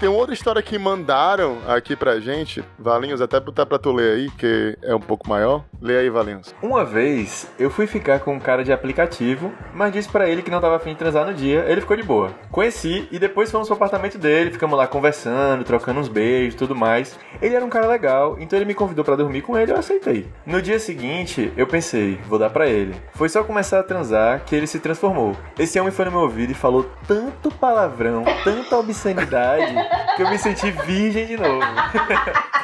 Tem uma outra história que mandaram aqui pra gente. Valinhos, até botar pra tu ler aí, que é um pouco maior. Lê aí, Valinhos. Uma vez eu fui ficar com um cara de aplicativo, mas disse pra ele que não tava afim de transar no dia, ele ficou de boa. Conheci e depois fomos pro apartamento dele, ficamos lá conversando, trocando uns beijos tudo mais. Ele era um cara legal, então ele me convidou pra dormir com ele eu aceitei. No dia seguinte, eu pensei, vou dar pra ele. Foi só começar a transar que ele se transformou. Esse homem foi no meu ouvido e falou tanto palavrão, tanta obscenidade, que eu me senti virgem de novo.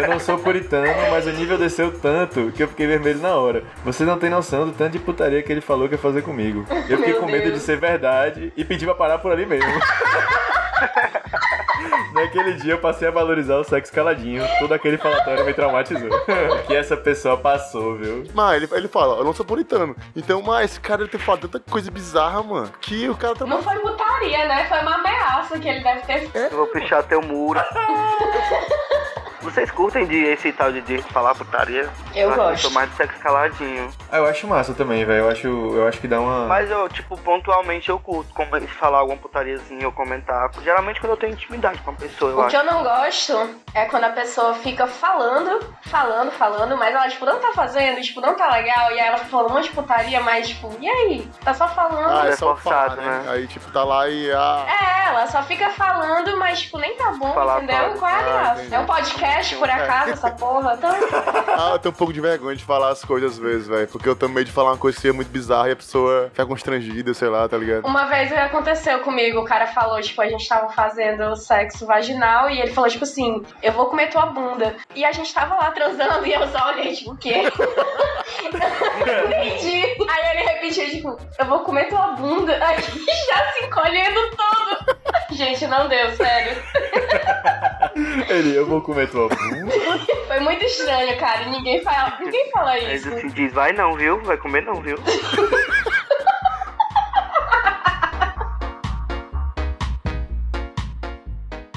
Eu não sou puritano, mas o nível desceu tanto que eu fiquei vermelho na hora. Você não tem noção do tanto de putaria que ele falou que ia fazer comigo. Eu fiquei Meu com medo Deus. de ser verdade e pedi pra parar por ali mesmo. Naquele dia eu passei a valorizar o sexo caladinho. Todo aquele falatório me traumatizou. que essa pessoa passou, viu? Mas ele, ele fala, eu não sou puritano. Então, mas esse cara ele tem falado tanta coisa bizarra, mano, que o cara tá. Não foi putaria, né? Foi uma ameaça que ele deve ter. Eu vou pichar teu muro. Vocês curtem de esse tal de, de falar putaria? Eu que gosto. sou mais de sexo caladinho. Ah, eu acho massa também, velho. Eu acho, eu acho que dá uma. Mas eu, tipo, pontualmente eu curto como falar alguma putariazinha ou comentar. Geralmente quando eu tenho intimidade com uma pessoa, eu O que acho. eu não gosto é quando a pessoa fica falando, falando, falando, mas ela, tipo, não tá fazendo, tipo, não tá legal, e aí ela falando um monte de putaria, mas, tipo, e aí? Tá só falando. Ah, é é só forçado, falar, né? né? Aí, tipo, tá lá e. Ah, É, ela só fica falando, mas, tipo, nem tá bom, Falar entendeu? Qual é a Ah, graça? é um podcast, por acaso, essa porra? Então, ah, eu tenho um pouco de vergonha de falar as coisas às vezes, velho. Porque eu tenho medo de falar uma coisa que seja muito bizarra e a pessoa fica constrangida, sei lá, tá ligado? uma vez aconteceu comigo, o cara falou, tipo, a gente tava fazendo sexo vaginal e ele falou, tipo assim, eu vou comer tua bunda. E a gente tava lá transando e eu só olhei, tipo, o quê? Entendi. Aí ele repetiu, tipo, eu vou comer tua bunda. Aí já se encolhendo todo. Gente, não deu, sério. Ele, eu vou comer tua bunda. Foi muito estranho, cara. Ninguém fala, ninguém fala isso. assim diz, vai não, viu? Vai comer não, viu?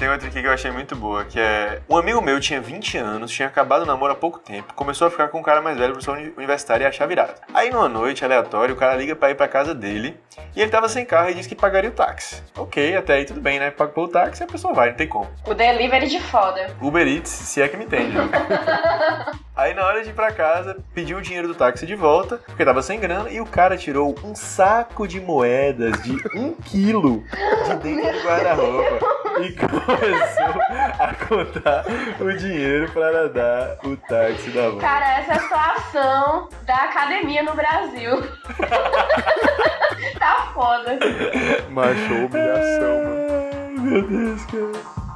Tem outra aqui que eu achei muito boa, que é... Um amigo meu tinha 20 anos, tinha acabado o namoro há pouco tempo, começou a ficar com um cara mais velho, professor uni- universitário, e achar virado. Aí, numa noite aleatória, o cara liga pra ir pra casa dele, e ele tava sem carro e disse que pagaria o táxi. Ok, até aí tudo bem, né? Pagou o táxi, a pessoa vai, não tem como. O delivery de foda. Uber Eats, se é que me entende. Aí na hora de ir pra casa, pediu o dinheiro do táxi de volta, porque tava sem grana, e o cara tirou um saco de moedas de um quilo de dentro do guarda-roupa e começou a contar o dinheiro para dar o táxi da volta. Cara, essa é a situação da academia no Brasil. tá foda. Macho, humilhação, mano. Meu Deus, cara.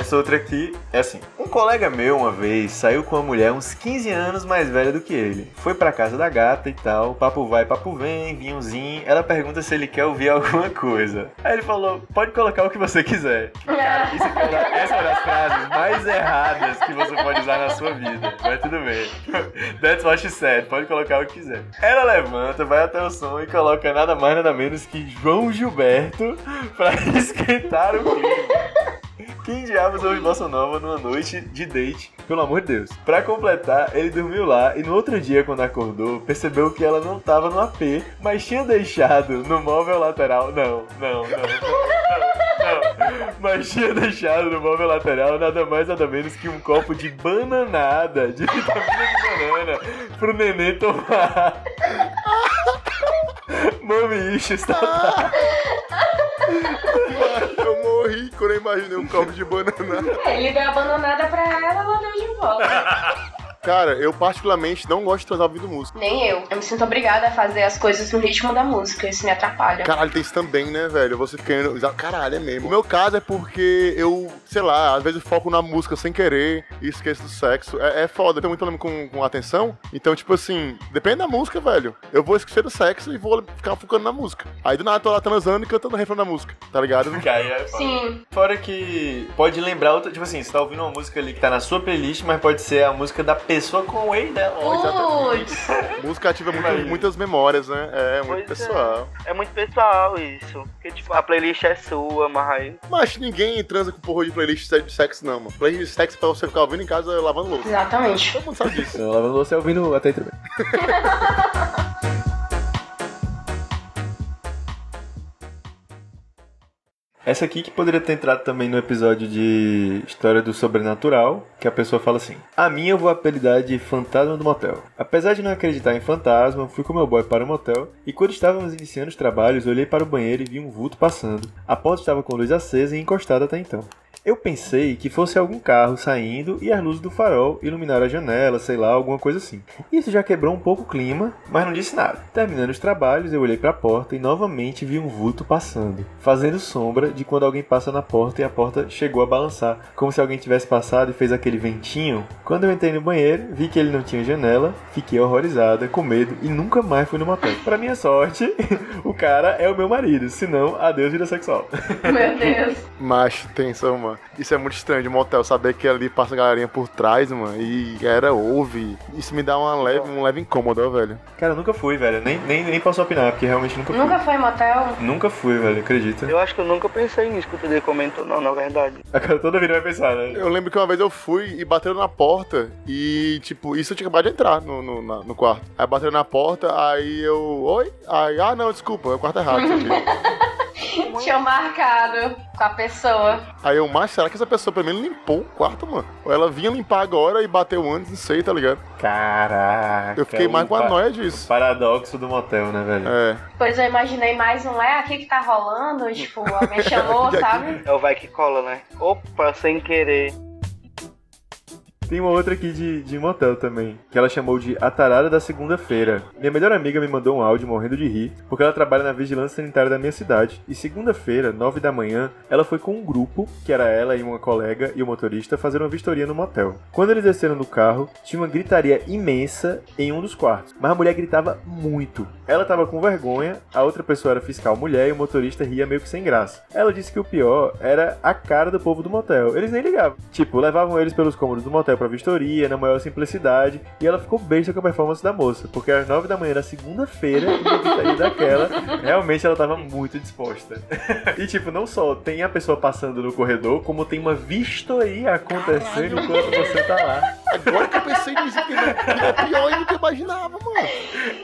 Essa outra aqui é assim. Um colega meu uma vez saiu com uma mulher uns 15 anos mais velha do que ele. Foi pra casa da gata e tal, papo vai, papo vem, vinhozinho. Ela pergunta se ele quer ouvir alguma coisa. Aí ele falou: pode colocar o que você quiser. Cara, isso é essa é uma das frases mais erradas que você pode usar na sua vida. Mas tudo bem. That's what she said. Pode colocar o que quiser. Ela levanta, vai até o som e coloca nada mais nada menos que João Gilberto pra esquentar o clima. Quem diabos ouve Bossa Nova numa noite de date? Pelo amor de Deus. Pra completar, ele dormiu lá e no outro dia, quando acordou, percebeu que ela não tava no AP, mas tinha deixado no móvel lateral. Não, não, não, não, não, não. Mas tinha deixado no móvel lateral nada mais nada menos que um copo de bananada, de vitamina de banana, pro neném tomar. Mami issues, tá? Eu morri quando eu imaginei um copo de banana. Ele deu a abandonada pra ela, ela deu de volta. Cara, eu particularmente não gosto de transar ouvindo música. Nem eu. Eu me sinto obrigada a fazer as coisas no ritmo da música. Isso me atrapalha. Caralho, tem isso também, né, velho? Você querendo. Caralho, é mesmo. O meu caso é porque eu, sei lá, às vezes eu foco na música sem querer e esqueço do sexo. É, é foda, eu tenho muito problema com, com atenção. Então, tipo assim, depende da música, velho. Eu vou esquecer do sexo e vou ficar focando na música. Aí do nada eu tô lá transando e cantando o refrão da música, tá ligado? Aí é foda. Sim. Fora que pode lembrar outra, tipo assim, você tá ouvindo uma música ali que tá na sua playlist, mas pode ser a música da pessoa com o ex dela. Putz. música ativa muito- muitas memórias, né? É, muito Pois é. pessoal. É muito pessoal isso. Porque, tipo, a playlist é sua, mas. Mas ninguém transa com porra de playlist de sexo, não, mano. Playlist de sexo é pra você ficar ouvindo em casa lavando louça. Exatamente. Todo mundo sabe disso. Lavando você ouvindo até também. Essa aqui que poderia ter entrado também no episódio de História do Sobrenatural, que a pessoa fala assim: A minha eu vou apelidar de Fantasma do Motel. Apesar de não acreditar em fantasma, fui com meu boy para o motel e quando estávamos iniciando os trabalhos, olhei para o banheiro e vi um vulto passando. A porta estava com luz acesa e encostada até então. Eu pensei que fosse algum carro saindo e as luzes do farol iluminaram a janela, sei lá, alguma coisa assim. Isso já quebrou um pouco o clima, mas não disse nada. Terminando os trabalhos, eu olhei para a porta e novamente vi um vulto passando, fazendo sombra de quando alguém passa na porta e a porta chegou a balançar, como se alguém tivesse passado e fez aquele ventinho. Quando eu entrei no banheiro, vi que ele não tinha janela, fiquei horrorizada, com medo e nunca mais fui no motel. Para minha sorte, o cara é o meu marido, senão adeus vida sexual. Meu Deus. Macho, tensão, mano. Isso é muito estranho de motel, saber que ali passa a galerinha por trás, mano, e a galera ouve. Isso me dá uma leve, um leve incômodo, ó, velho. Cara, eu nunca fui, velho. Nem, nem, nem posso opinar, porque realmente nunca fui. Nunca foi em motel? Nunca fui, velho, acredita? Eu acho que eu nunca pensei nisso que o TD comentou, não, na verdade. A cara toda vida vai pensar, né? Eu lembro que uma vez eu fui e bateram na porta e, tipo, isso eu tinha acabado de entrar no, no, na- no quarto. Aí bateram na porta, aí eu. Oi? Aí, ah, não, desculpa, é o quarto errado. Tinha marcado com a pessoa. aí eu, mas será que essa pessoa pelo menos limpou o quarto, mano? Ou ela vinha limpar agora e bateu antes, não sei, tá ligado? Caraca. Eu fiquei mais com a noia disso. Paradoxo do motel, né, velho? É. Pois eu imaginei mais um é aqui que tá rolando, tipo, alguém chamou, sabe? É o vai que cola, né? Opa, sem querer. Tem uma outra aqui de, de motel também, que ela chamou de A Tarada da Segunda-feira. Minha melhor amiga me mandou um áudio morrendo de rir, porque ela trabalha na vigilância sanitária da minha cidade. E segunda-feira, nove da manhã, ela foi com um grupo, que era ela e uma colega e o motorista, fazer uma vistoria no motel. Quando eles desceram do carro, tinha uma gritaria imensa em um dos quartos, mas a mulher gritava muito. Ela tava com vergonha, a outra pessoa era fiscal mulher e o motorista ria meio que sem graça. Ela disse que o pior era a cara do povo do motel. Eles nem ligavam. Tipo, levavam eles pelos cômodos do motel pra vistoria, na maior simplicidade, e ela ficou besta com a performance da moça, porque às nove da manhã da segunda-feira, daquela, realmente ela tava muito disposta. e tipo, não só tem a pessoa passando no corredor, como tem uma vistoria acontecendo enquanto você tá lá. Agora que eu pensei nisso, que é pior ainda do que eu imaginava, mano.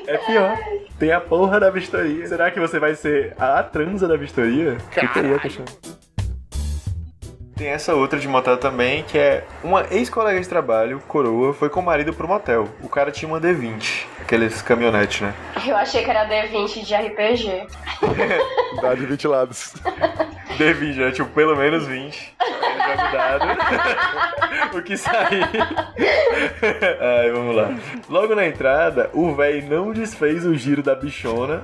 É pior. Tem a porra da vistoria. Será que você vai ser a transa da vistoria? Fica aí a questão. Tem essa outra de motel também, que é uma ex-colega de trabalho, coroa, foi com o marido pro motel. O cara tinha uma D20, aqueles caminhonetes, né? Eu achei que era D20 de RPG. Dá de 20 lados. D20, né? Tipo, pelo menos 20. Ele já me dado. o que sair. Ai, vamos lá. Logo na entrada, o velho não desfez o giro da bichona,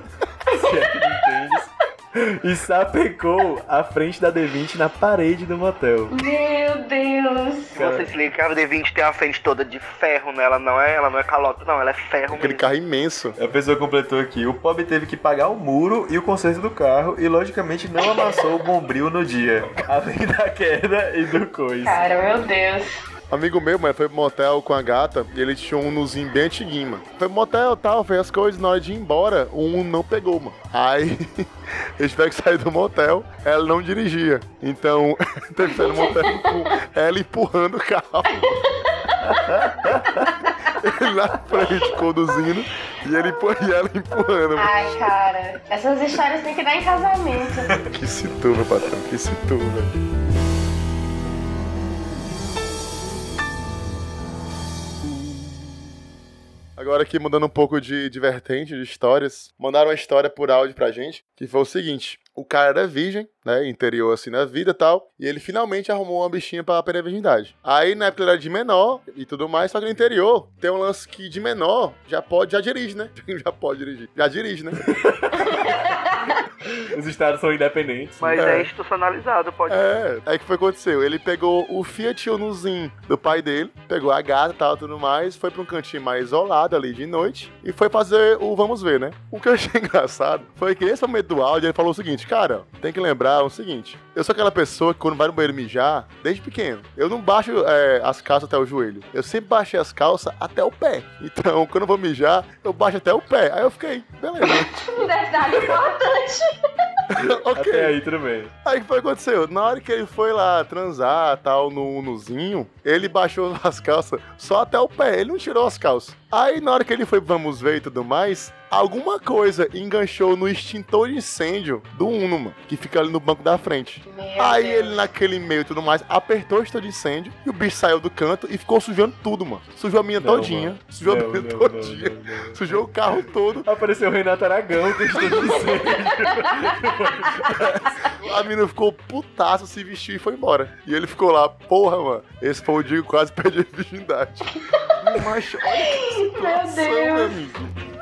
se é que me entendes, e sapecou a frente da D20 na parede do motel. Meu Deus. Cara. Vocês se ligam que a D20 tem a frente toda de ferro, né? Ela não é, ela não é calota, não, ela é ferro Aquele mesmo. carro imenso. A pessoa completou aqui. O pobre teve que pagar o muro e o conserto do carro e, logicamente, não amassou o bombril no dia. Além da queda e do coice. Cara, meu Deus. Amigo meu, mano, foi pro motel com a gata e ele tinha um Unozinho bem antiguinho, mano. Foi pro motel tal, fez as coisas, na hora de ir embora, o Uno não pegou, mano. Aí, eles tiveram que sair do motel, ela não dirigia. Então, teve que sair do motel, com ela empurrando o carro. ele na frente conduzindo e, ele, empu- e ela empurrando. mano. Ai, cara. Essas histórias tem que dar em casamento. Que citou, meu patrão, que citou, velho. Agora aqui mudando um pouco de, de vertente, de histórias, mandaram uma história por áudio pra gente, que foi o seguinte, o cara era virgem, né, interior assim na vida e tal, e ele finalmente arrumou uma bichinha pra perder a virgindade. Aí na época ele era de menor e tudo mais, só que no interior tem um lance que de menor já pode, já dirige, né? Já pode dirigir, já dirige, né? Os estados são independentes. Mas É. é institucionalizado, pode É, aí o que foi que aconteceu? Ele pegou o Fiat Unozinho do pai dele, pegou a gata e tal, tudo mais, foi pra um cantinho mais isolado ali de noite e foi fazer o vamos ver, né? O que eu achei engraçado foi que nesse momento do áudio ele falou o seguinte, cara, tem que lembrar o seguinte, eu sou aquela pessoa que quando vai no banheiro mijar, desde pequeno, eu não baixo é, as calças até o joelho, eu sempre baixei as calças até o pé. Então, quando eu vou mijar, eu baixo até o pé. Aí eu fiquei, beleza, Detalhe importante. ok. Até aí, tudo bem. Aí o que foi que aconteceu? Na hora que ele foi lá transar tal no Unozinho, ele baixou as calças só até o pé, ele não tirou as calças. Aí na hora que ele foi vamos ver e tudo mais, alguma coisa enganchou no extintor de incêndio do Uno, mano, que fica ali no banco da frente. Meu Aí Deus. ele naquele meio e tudo mais, apertou o extintor de incêndio e o bicho saiu do canto e ficou sujando tudo, mano. Sujou a minha Não, todinha, mano. sujou a Não, minha não, todinha, não, não, não. sujou o carro todo. Apareceu o Renato Aragão com estudo de incêndio. A menina ficou putaça, se vestiu e foi embora. E ele ficou lá, porra, mano. Esse foi o dia que quase perdi a virgindade. Mas olha que situação, Deus. meu amigo.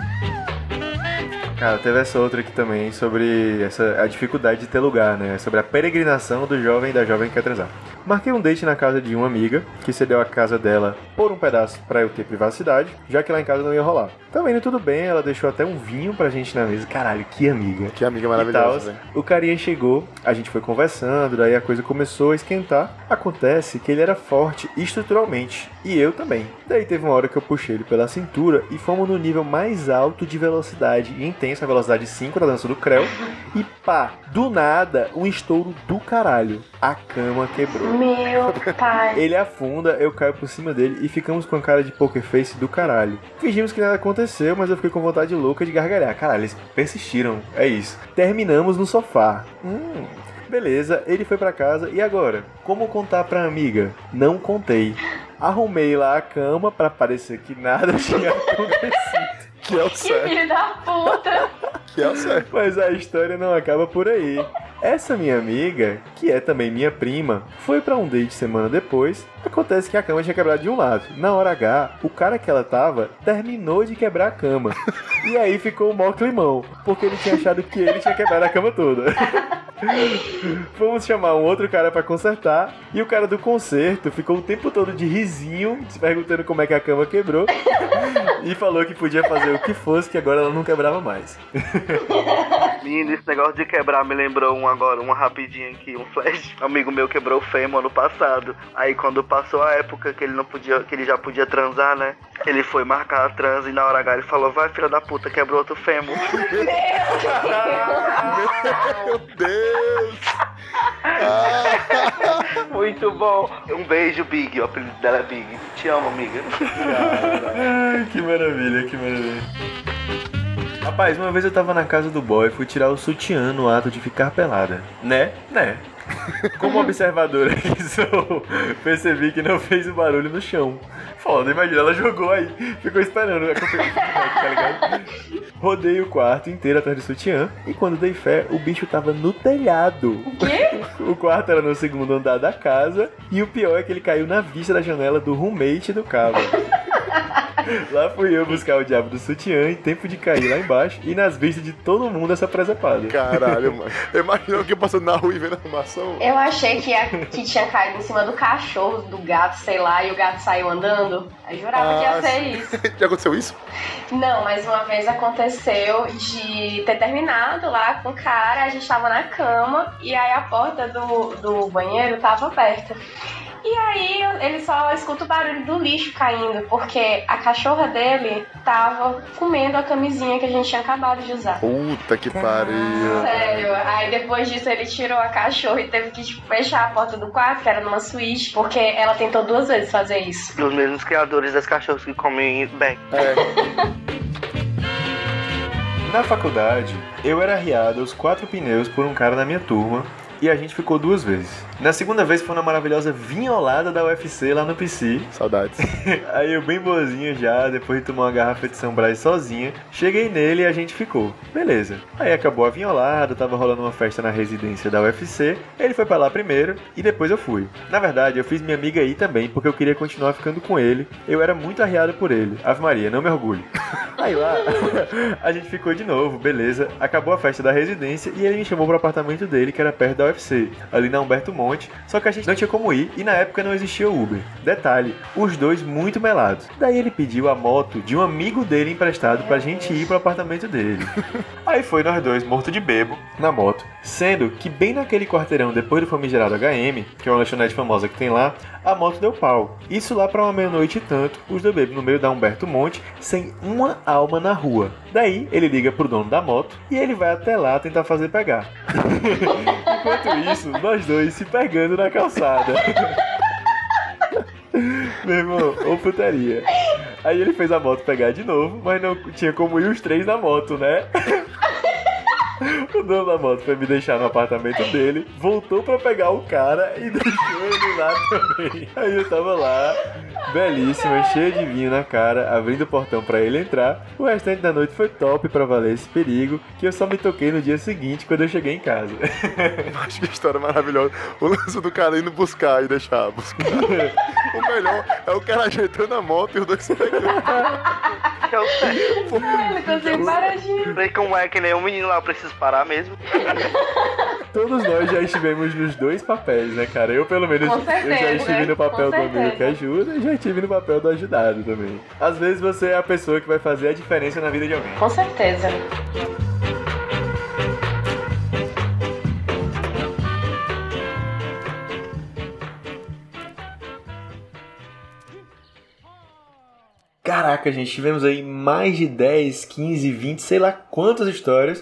Cara, teve essa outra aqui também sobre essa, a dificuldade de ter lugar, né? Sobre a peregrinação do jovem e da jovem que quer transar. Marquei um date na casa de uma amiga, que cedeu a casa dela por um pedaço pra eu ter privacidade, já que lá em casa não ia rolar. Tava indo tudo bem, ela deixou até um vinho pra gente na mesa. Caralho, que amiga. Que amiga E maravilhosa. O carinha chegou, a gente foi conversando, daí a coisa começou a esquentar. Acontece que ele era forte estruturalmente, e eu também. Daí teve uma hora que eu puxei ele pela cintura e fomos no nível mais alto de velocidade, intensa, a velocidade 5 da dança do Creu. E pá, do nada, um estouro do caralho. A cama quebrou. Meu pai. Ele afunda, eu caio por cima dele e ficamos com a cara de poker face do caralho. Fingimos que nada aconteceu, mas eu fiquei com vontade louca de gargalhar. Caralho, eles persistiram. É isso. Terminamos no sofá. Hum. Beleza, ele foi pra casa e agora? Como contar pra amiga? Não contei. Arrumei lá a cama pra parecer que nada tinha acontecido. Que é o Que certo. filho da puta. Que é o certo. Mas a história não acaba por aí. Essa minha amiga, que é também minha prima, foi pra um date semana depois. Acontece que a cama tinha quebrado de um lado. Na hora H, o cara que ela tava terminou de quebrar a cama. E aí ficou o maior climão, porque ele tinha achado que ele tinha quebrado a cama toda. Fomos chamar um outro cara pra consertar e o cara do conserto ficou o tempo todo de risinho, se perguntando como é que a cama quebrou e falou que podia fazer o que fosse, que agora ela não quebrava mais. Menino, esse negócio de quebrar me lembrou um agora, uma rapidinha aqui, um flash. Um amigo meu quebrou o fêmur ano passado. Aí quando passou a época que ele não podia, que ele já podia transar, né? Ele foi marcar a trans e na hora H ele falou, vai filha da puta, quebrou outro fêmur. Meu Deus! Ah, Muito bom. Um beijo, Big. O apelido dela é Big. Te amo, amiga. Ai, que maravilha, que maravilha. Rapaz, uma vez eu tava na casa do boy e fui tirar o sutiã no ato de ficar pelada. Né? Né. Como observadora que sou, percebi que não fez o barulho no chão. Foda, imagina, ela jogou aí, ficou esperando a de feedback, tá ligado? Rodei o quarto inteiro atrás do sutiã e quando dei fé, o bicho tava no telhado. O quê? O quarto era no segundo andar da casa e o pior é que ele caiu na vista da janela do roommate do cabo. Lá fui eu buscar o diabo do sutiã em tempo de cair lá embaixo e nas vistas de todo mundo essa presepada. caralho, mano. Imagina alguém passando na rua e vendo a arrumação. Eu achei que, ia- que tinha caído em cima do cachorro, do gato, sei lá, e o gato saiu andando. Eu jurava que Ah, ia ser isso. Já aconteceu isso? Não, mas uma vez aconteceu de ter terminado lá com o cara, a gente tava na cama e aí a porta do, do banheiro tava aberta. E aí ele só escuta o barulho do lixo caindo, porque a cachorra dele tava comendo a camisinha que a gente tinha acabado de usar. Puta que pariu. Sério, aí depois disso ele tirou a cachorra e teve que tipo, fechar a porta do quarto, que era numa suíte, porque ela tentou duas vezes fazer isso. Os mesmos criadores das cachorros que comem bem. É, Na faculdade, eu era arriado aos quatro pneus por um cara da minha turma e a gente ficou duas vezes. Na segunda vez foi na maravilhosa vinholada da UFC lá no PC. saudades. Aí eu bem boazinha já, depois de tomar uma garrafa de São Brás sozinha, cheguei nele e a gente ficou. Beleza. Aí acabou a vinholada, tava rolando uma festa na residência da UFC, ele foi pra lá primeiro e depois eu fui. Na verdade, eu fiz minha amiga ir também, porque eu queria continuar ficando com ele. Eu era muito arriado por ele. Ave Maria, não me orgulho. Aí lá, a gente ficou de novo, beleza. Acabou a festa da residência e ele me chamou pro apartamento dele, que era perto da UFC, ali na Humberto Monte. Só que a gente não tinha como ir e na época não existia o Uber. Detalhe, os dois muito melados. Daí ele pediu a moto de um amigo dele emprestado pra gente ir pro apartamento dele. Aí foi nós dois, morto de bebo, na moto. Sendo que bem naquele quarteirão depois do famigerado HM, que é uma lanchonete famosa que tem lá, a moto deu pau. Isso lá pra uma meia-noite e tanto, os dois bebos no meio da Humberto Monte, sem uma alma na rua. Daí ele liga pro dono da moto e ele vai até lá tentar fazer pegar. Enquanto isso, nós dois se pegando na calçada. Meu irmão, ô putaria. Aí ele fez a moto pegar de novo, mas não tinha como ir os três na moto, né? O dono da moto foi me deixar no apartamento dele, voltou pra pegar o cara e deixou ele lá também. Aí eu tava lá, belíssima, cheia de vinho na cara, abrindo o portão para ele entrar. O restante da noite foi top para valer esse perigo, que eu só me toquei no dia seguinte quando eu cheguei em casa. Acho que história maravilhosa. O lance do cara indo buscar e deixar buscar. o melhor é o cara ajeitando a moto e os dois se pegando. Que é o certo. Ele conseguiu parar de. Falei como é que nem um menino lá, eu preciso parar mesmo. Todos nós já estivemos nos dois papéis, né, cara? Eu, pelo menos, Com eu já certeza, estive no papel com do amigo que certeza. ajuda e já estive no papel do ajudado também. Às vezes você é a pessoa que vai fazer a diferença na vida de alguém. Com certeza. Caraca, gente, tivemos aí mais de 10, 15, 20, sei lá quantas histórias.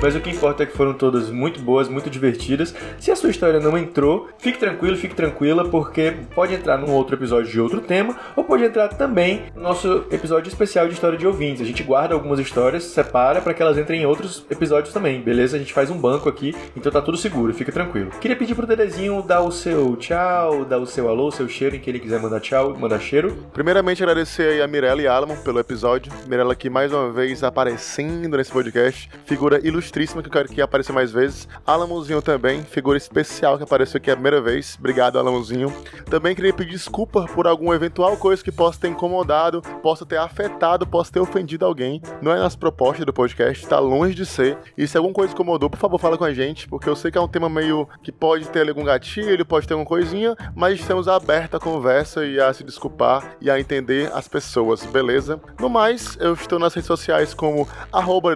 Mas o que importa é que foram todas muito boas, muito divertidas. Se a sua história não entrou, fique tranquilo, fique tranquila, porque pode entrar num outro episódio de outro tema, ou pode entrar também no nosso episódio especial de história de ouvintes. A gente guarda algumas histórias, separa para que elas entrem em outros episódios também, beleza? A gente faz um banco aqui, então tá tudo seguro, fica tranquilo. Queria pedir pro Dedezinho dar o seu tchau, dar o seu alô, o seu cheiro, em que ele quiser mandar tchau, mandar cheiro. Primeiramente, agradecer aí a Mirella e Alamo pelo episódio. Mirella aqui mais uma vez aparecendo nesse podcast. Figura ilustríssima que eu quero que apareça mais vezes. Alamozinho também, figura especial que apareceu aqui a primeira vez. Obrigado, Alamozinho. Também queria pedir desculpa por alguma eventual coisa que possa ter incomodado, possa ter afetado, possa ter ofendido alguém. Não é nas propostas do podcast, tá longe de ser. E se alguma coisa incomodou, por favor, fala com a gente, porque eu sei que é um tema meio que pode ter algum gatilho, pode ter alguma coisinha, mas estamos abertos à conversa e a se desculpar e a entender as pessoas, beleza? No mais, eu estou nas redes sociais como arroba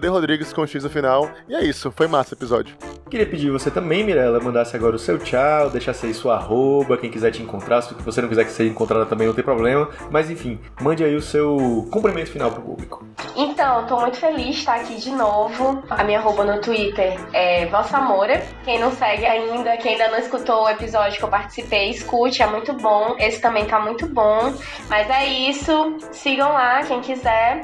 com X no final. E é isso, foi massa o episódio. Queria pedir você também, Mirella, mandasse agora o seu tchau, deixasse aí sua arroba, quem quiser te encontrar, se você não quiser que seja encontrada também não tem problema, mas enfim, mande aí o seu cumprimento final pro público. Então, tô muito feliz de estar aqui de novo. A minha arroba no Twitter é Vossa Moura. Quem não segue ainda, quem ainda não escutou o episódio que eu participei, escute, é muito bom. Esse também tá muito bom. Mas é isso. Sigam lá, quem quiser.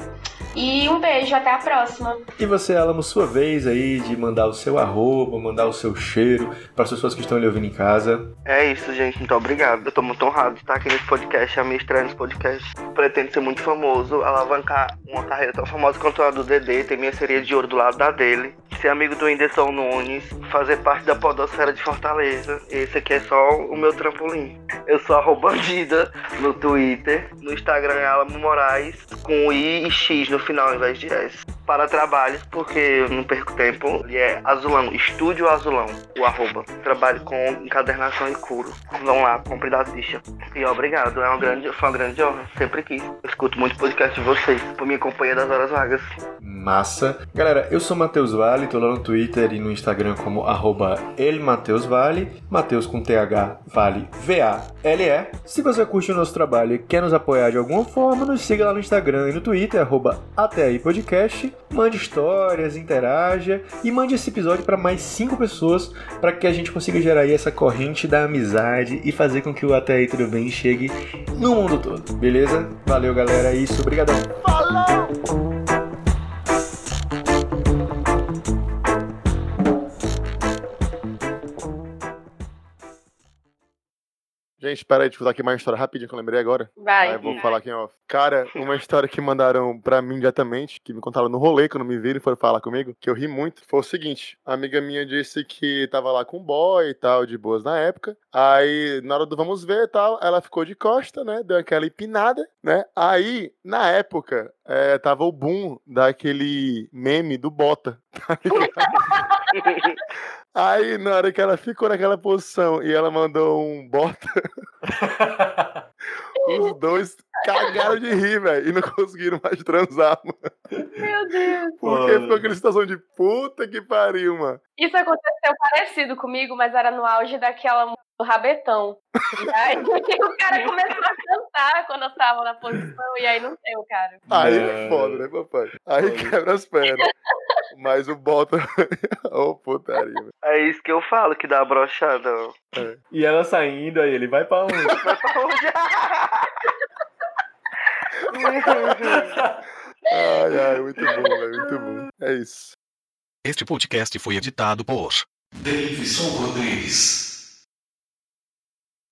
E um beijo, até a próxima. E você, Alamo, sua vez aí de mandar o seu arroba, mandar o seu cheiro para as pessoas que estão lhe ouvindo em casa. É isso, gente. Muito obrigado. Eu tô muito honrado de estar aqui nesse podcast, a minha estreia nesse podcast. Pretendo ser muito famoso, alavancar uma carreira tão famosa quanto a do Dedê, ter minha seria de ouro do lado da dele, ser amigo do Whindersson Nunes, fazer parte da podosfera de Fortaleza. Esse aqui é só o meu trampolim. Eu sou a bandida no Twitter, no Instagram é Alamo Moraes, com I e X no final ao invés de S. Para trabalhos, porque eu não perco tempo, ele é Azulão, Estúdio Azulão, o arroba. Trabalho com encadernação e curo. Vão lá, compre da ficha. E obrigado, é uma grande, foi uma grande honra, sempre quis. Eu escuto muito podcast de vocês, por minha companhia das horas vagas. Massa. Galera, eu sou Matheus Vale, tô lá no Twitter e no Instagram como arroba elmateusvale, Mateus com TH, Vale, V-A-L-E. Se você curte o nosso trabalho e quer nos apoiar de alguma forma, nos siga lá no Instagram e no Twitter, arroba até aí podcast. Mande histórias, interaja e mande esse episódio para mais cinco pessoas para que a gente consiga gerar aí essa corrente da amizade e fazer com que o Até aí tudo bem chegue no mundo todo, beleza? Valeu, galera, é isso, obrigadão. Gente, espera aí, deixa eu contar aqui mais uma história rapidinho que eu lembrei agora. Vai. Aí vou falar aqui off. Cara, uma história que mandaram pra mim diretamente, que me contaram no rolê, quando me viram e foram falar comigo, que eu ri muito, foi o seguinte: a amiga minha disse que tava lá com um boy e tal, de boas na época. Aí, na hora do vamos ver e tal, ela ficou de costa, né? Deu aquela empinada, né? Aí, na época, é, tava o boom daquele meme do Bota, tá? Aí, na hora que ela ficou naquela posição e ela mandou um bota, os dois cagaram de rir, velho, e não conseguiram mais transar, mano. Meu Deus. Porque Mano. ficou aquela situação de puta que pariu, mano. Isso aconteceu parecido comigo, mas era no auge daquela música do rabetão. E aí o cara começou a cantar quando eu tava na posição, e aí não deu, cara. Aí Não. é foda, né, papai? Aí quebra as pernas. Mas o bota. Ô, putaria, velho. É isso que eu falo, que dá brochada. ó. E ela saindo, aí ele vai pra onde? Ai, ai, muito bom, velho, muito bom. É isso. Este podcast foi editado por Davidson Rodrigues.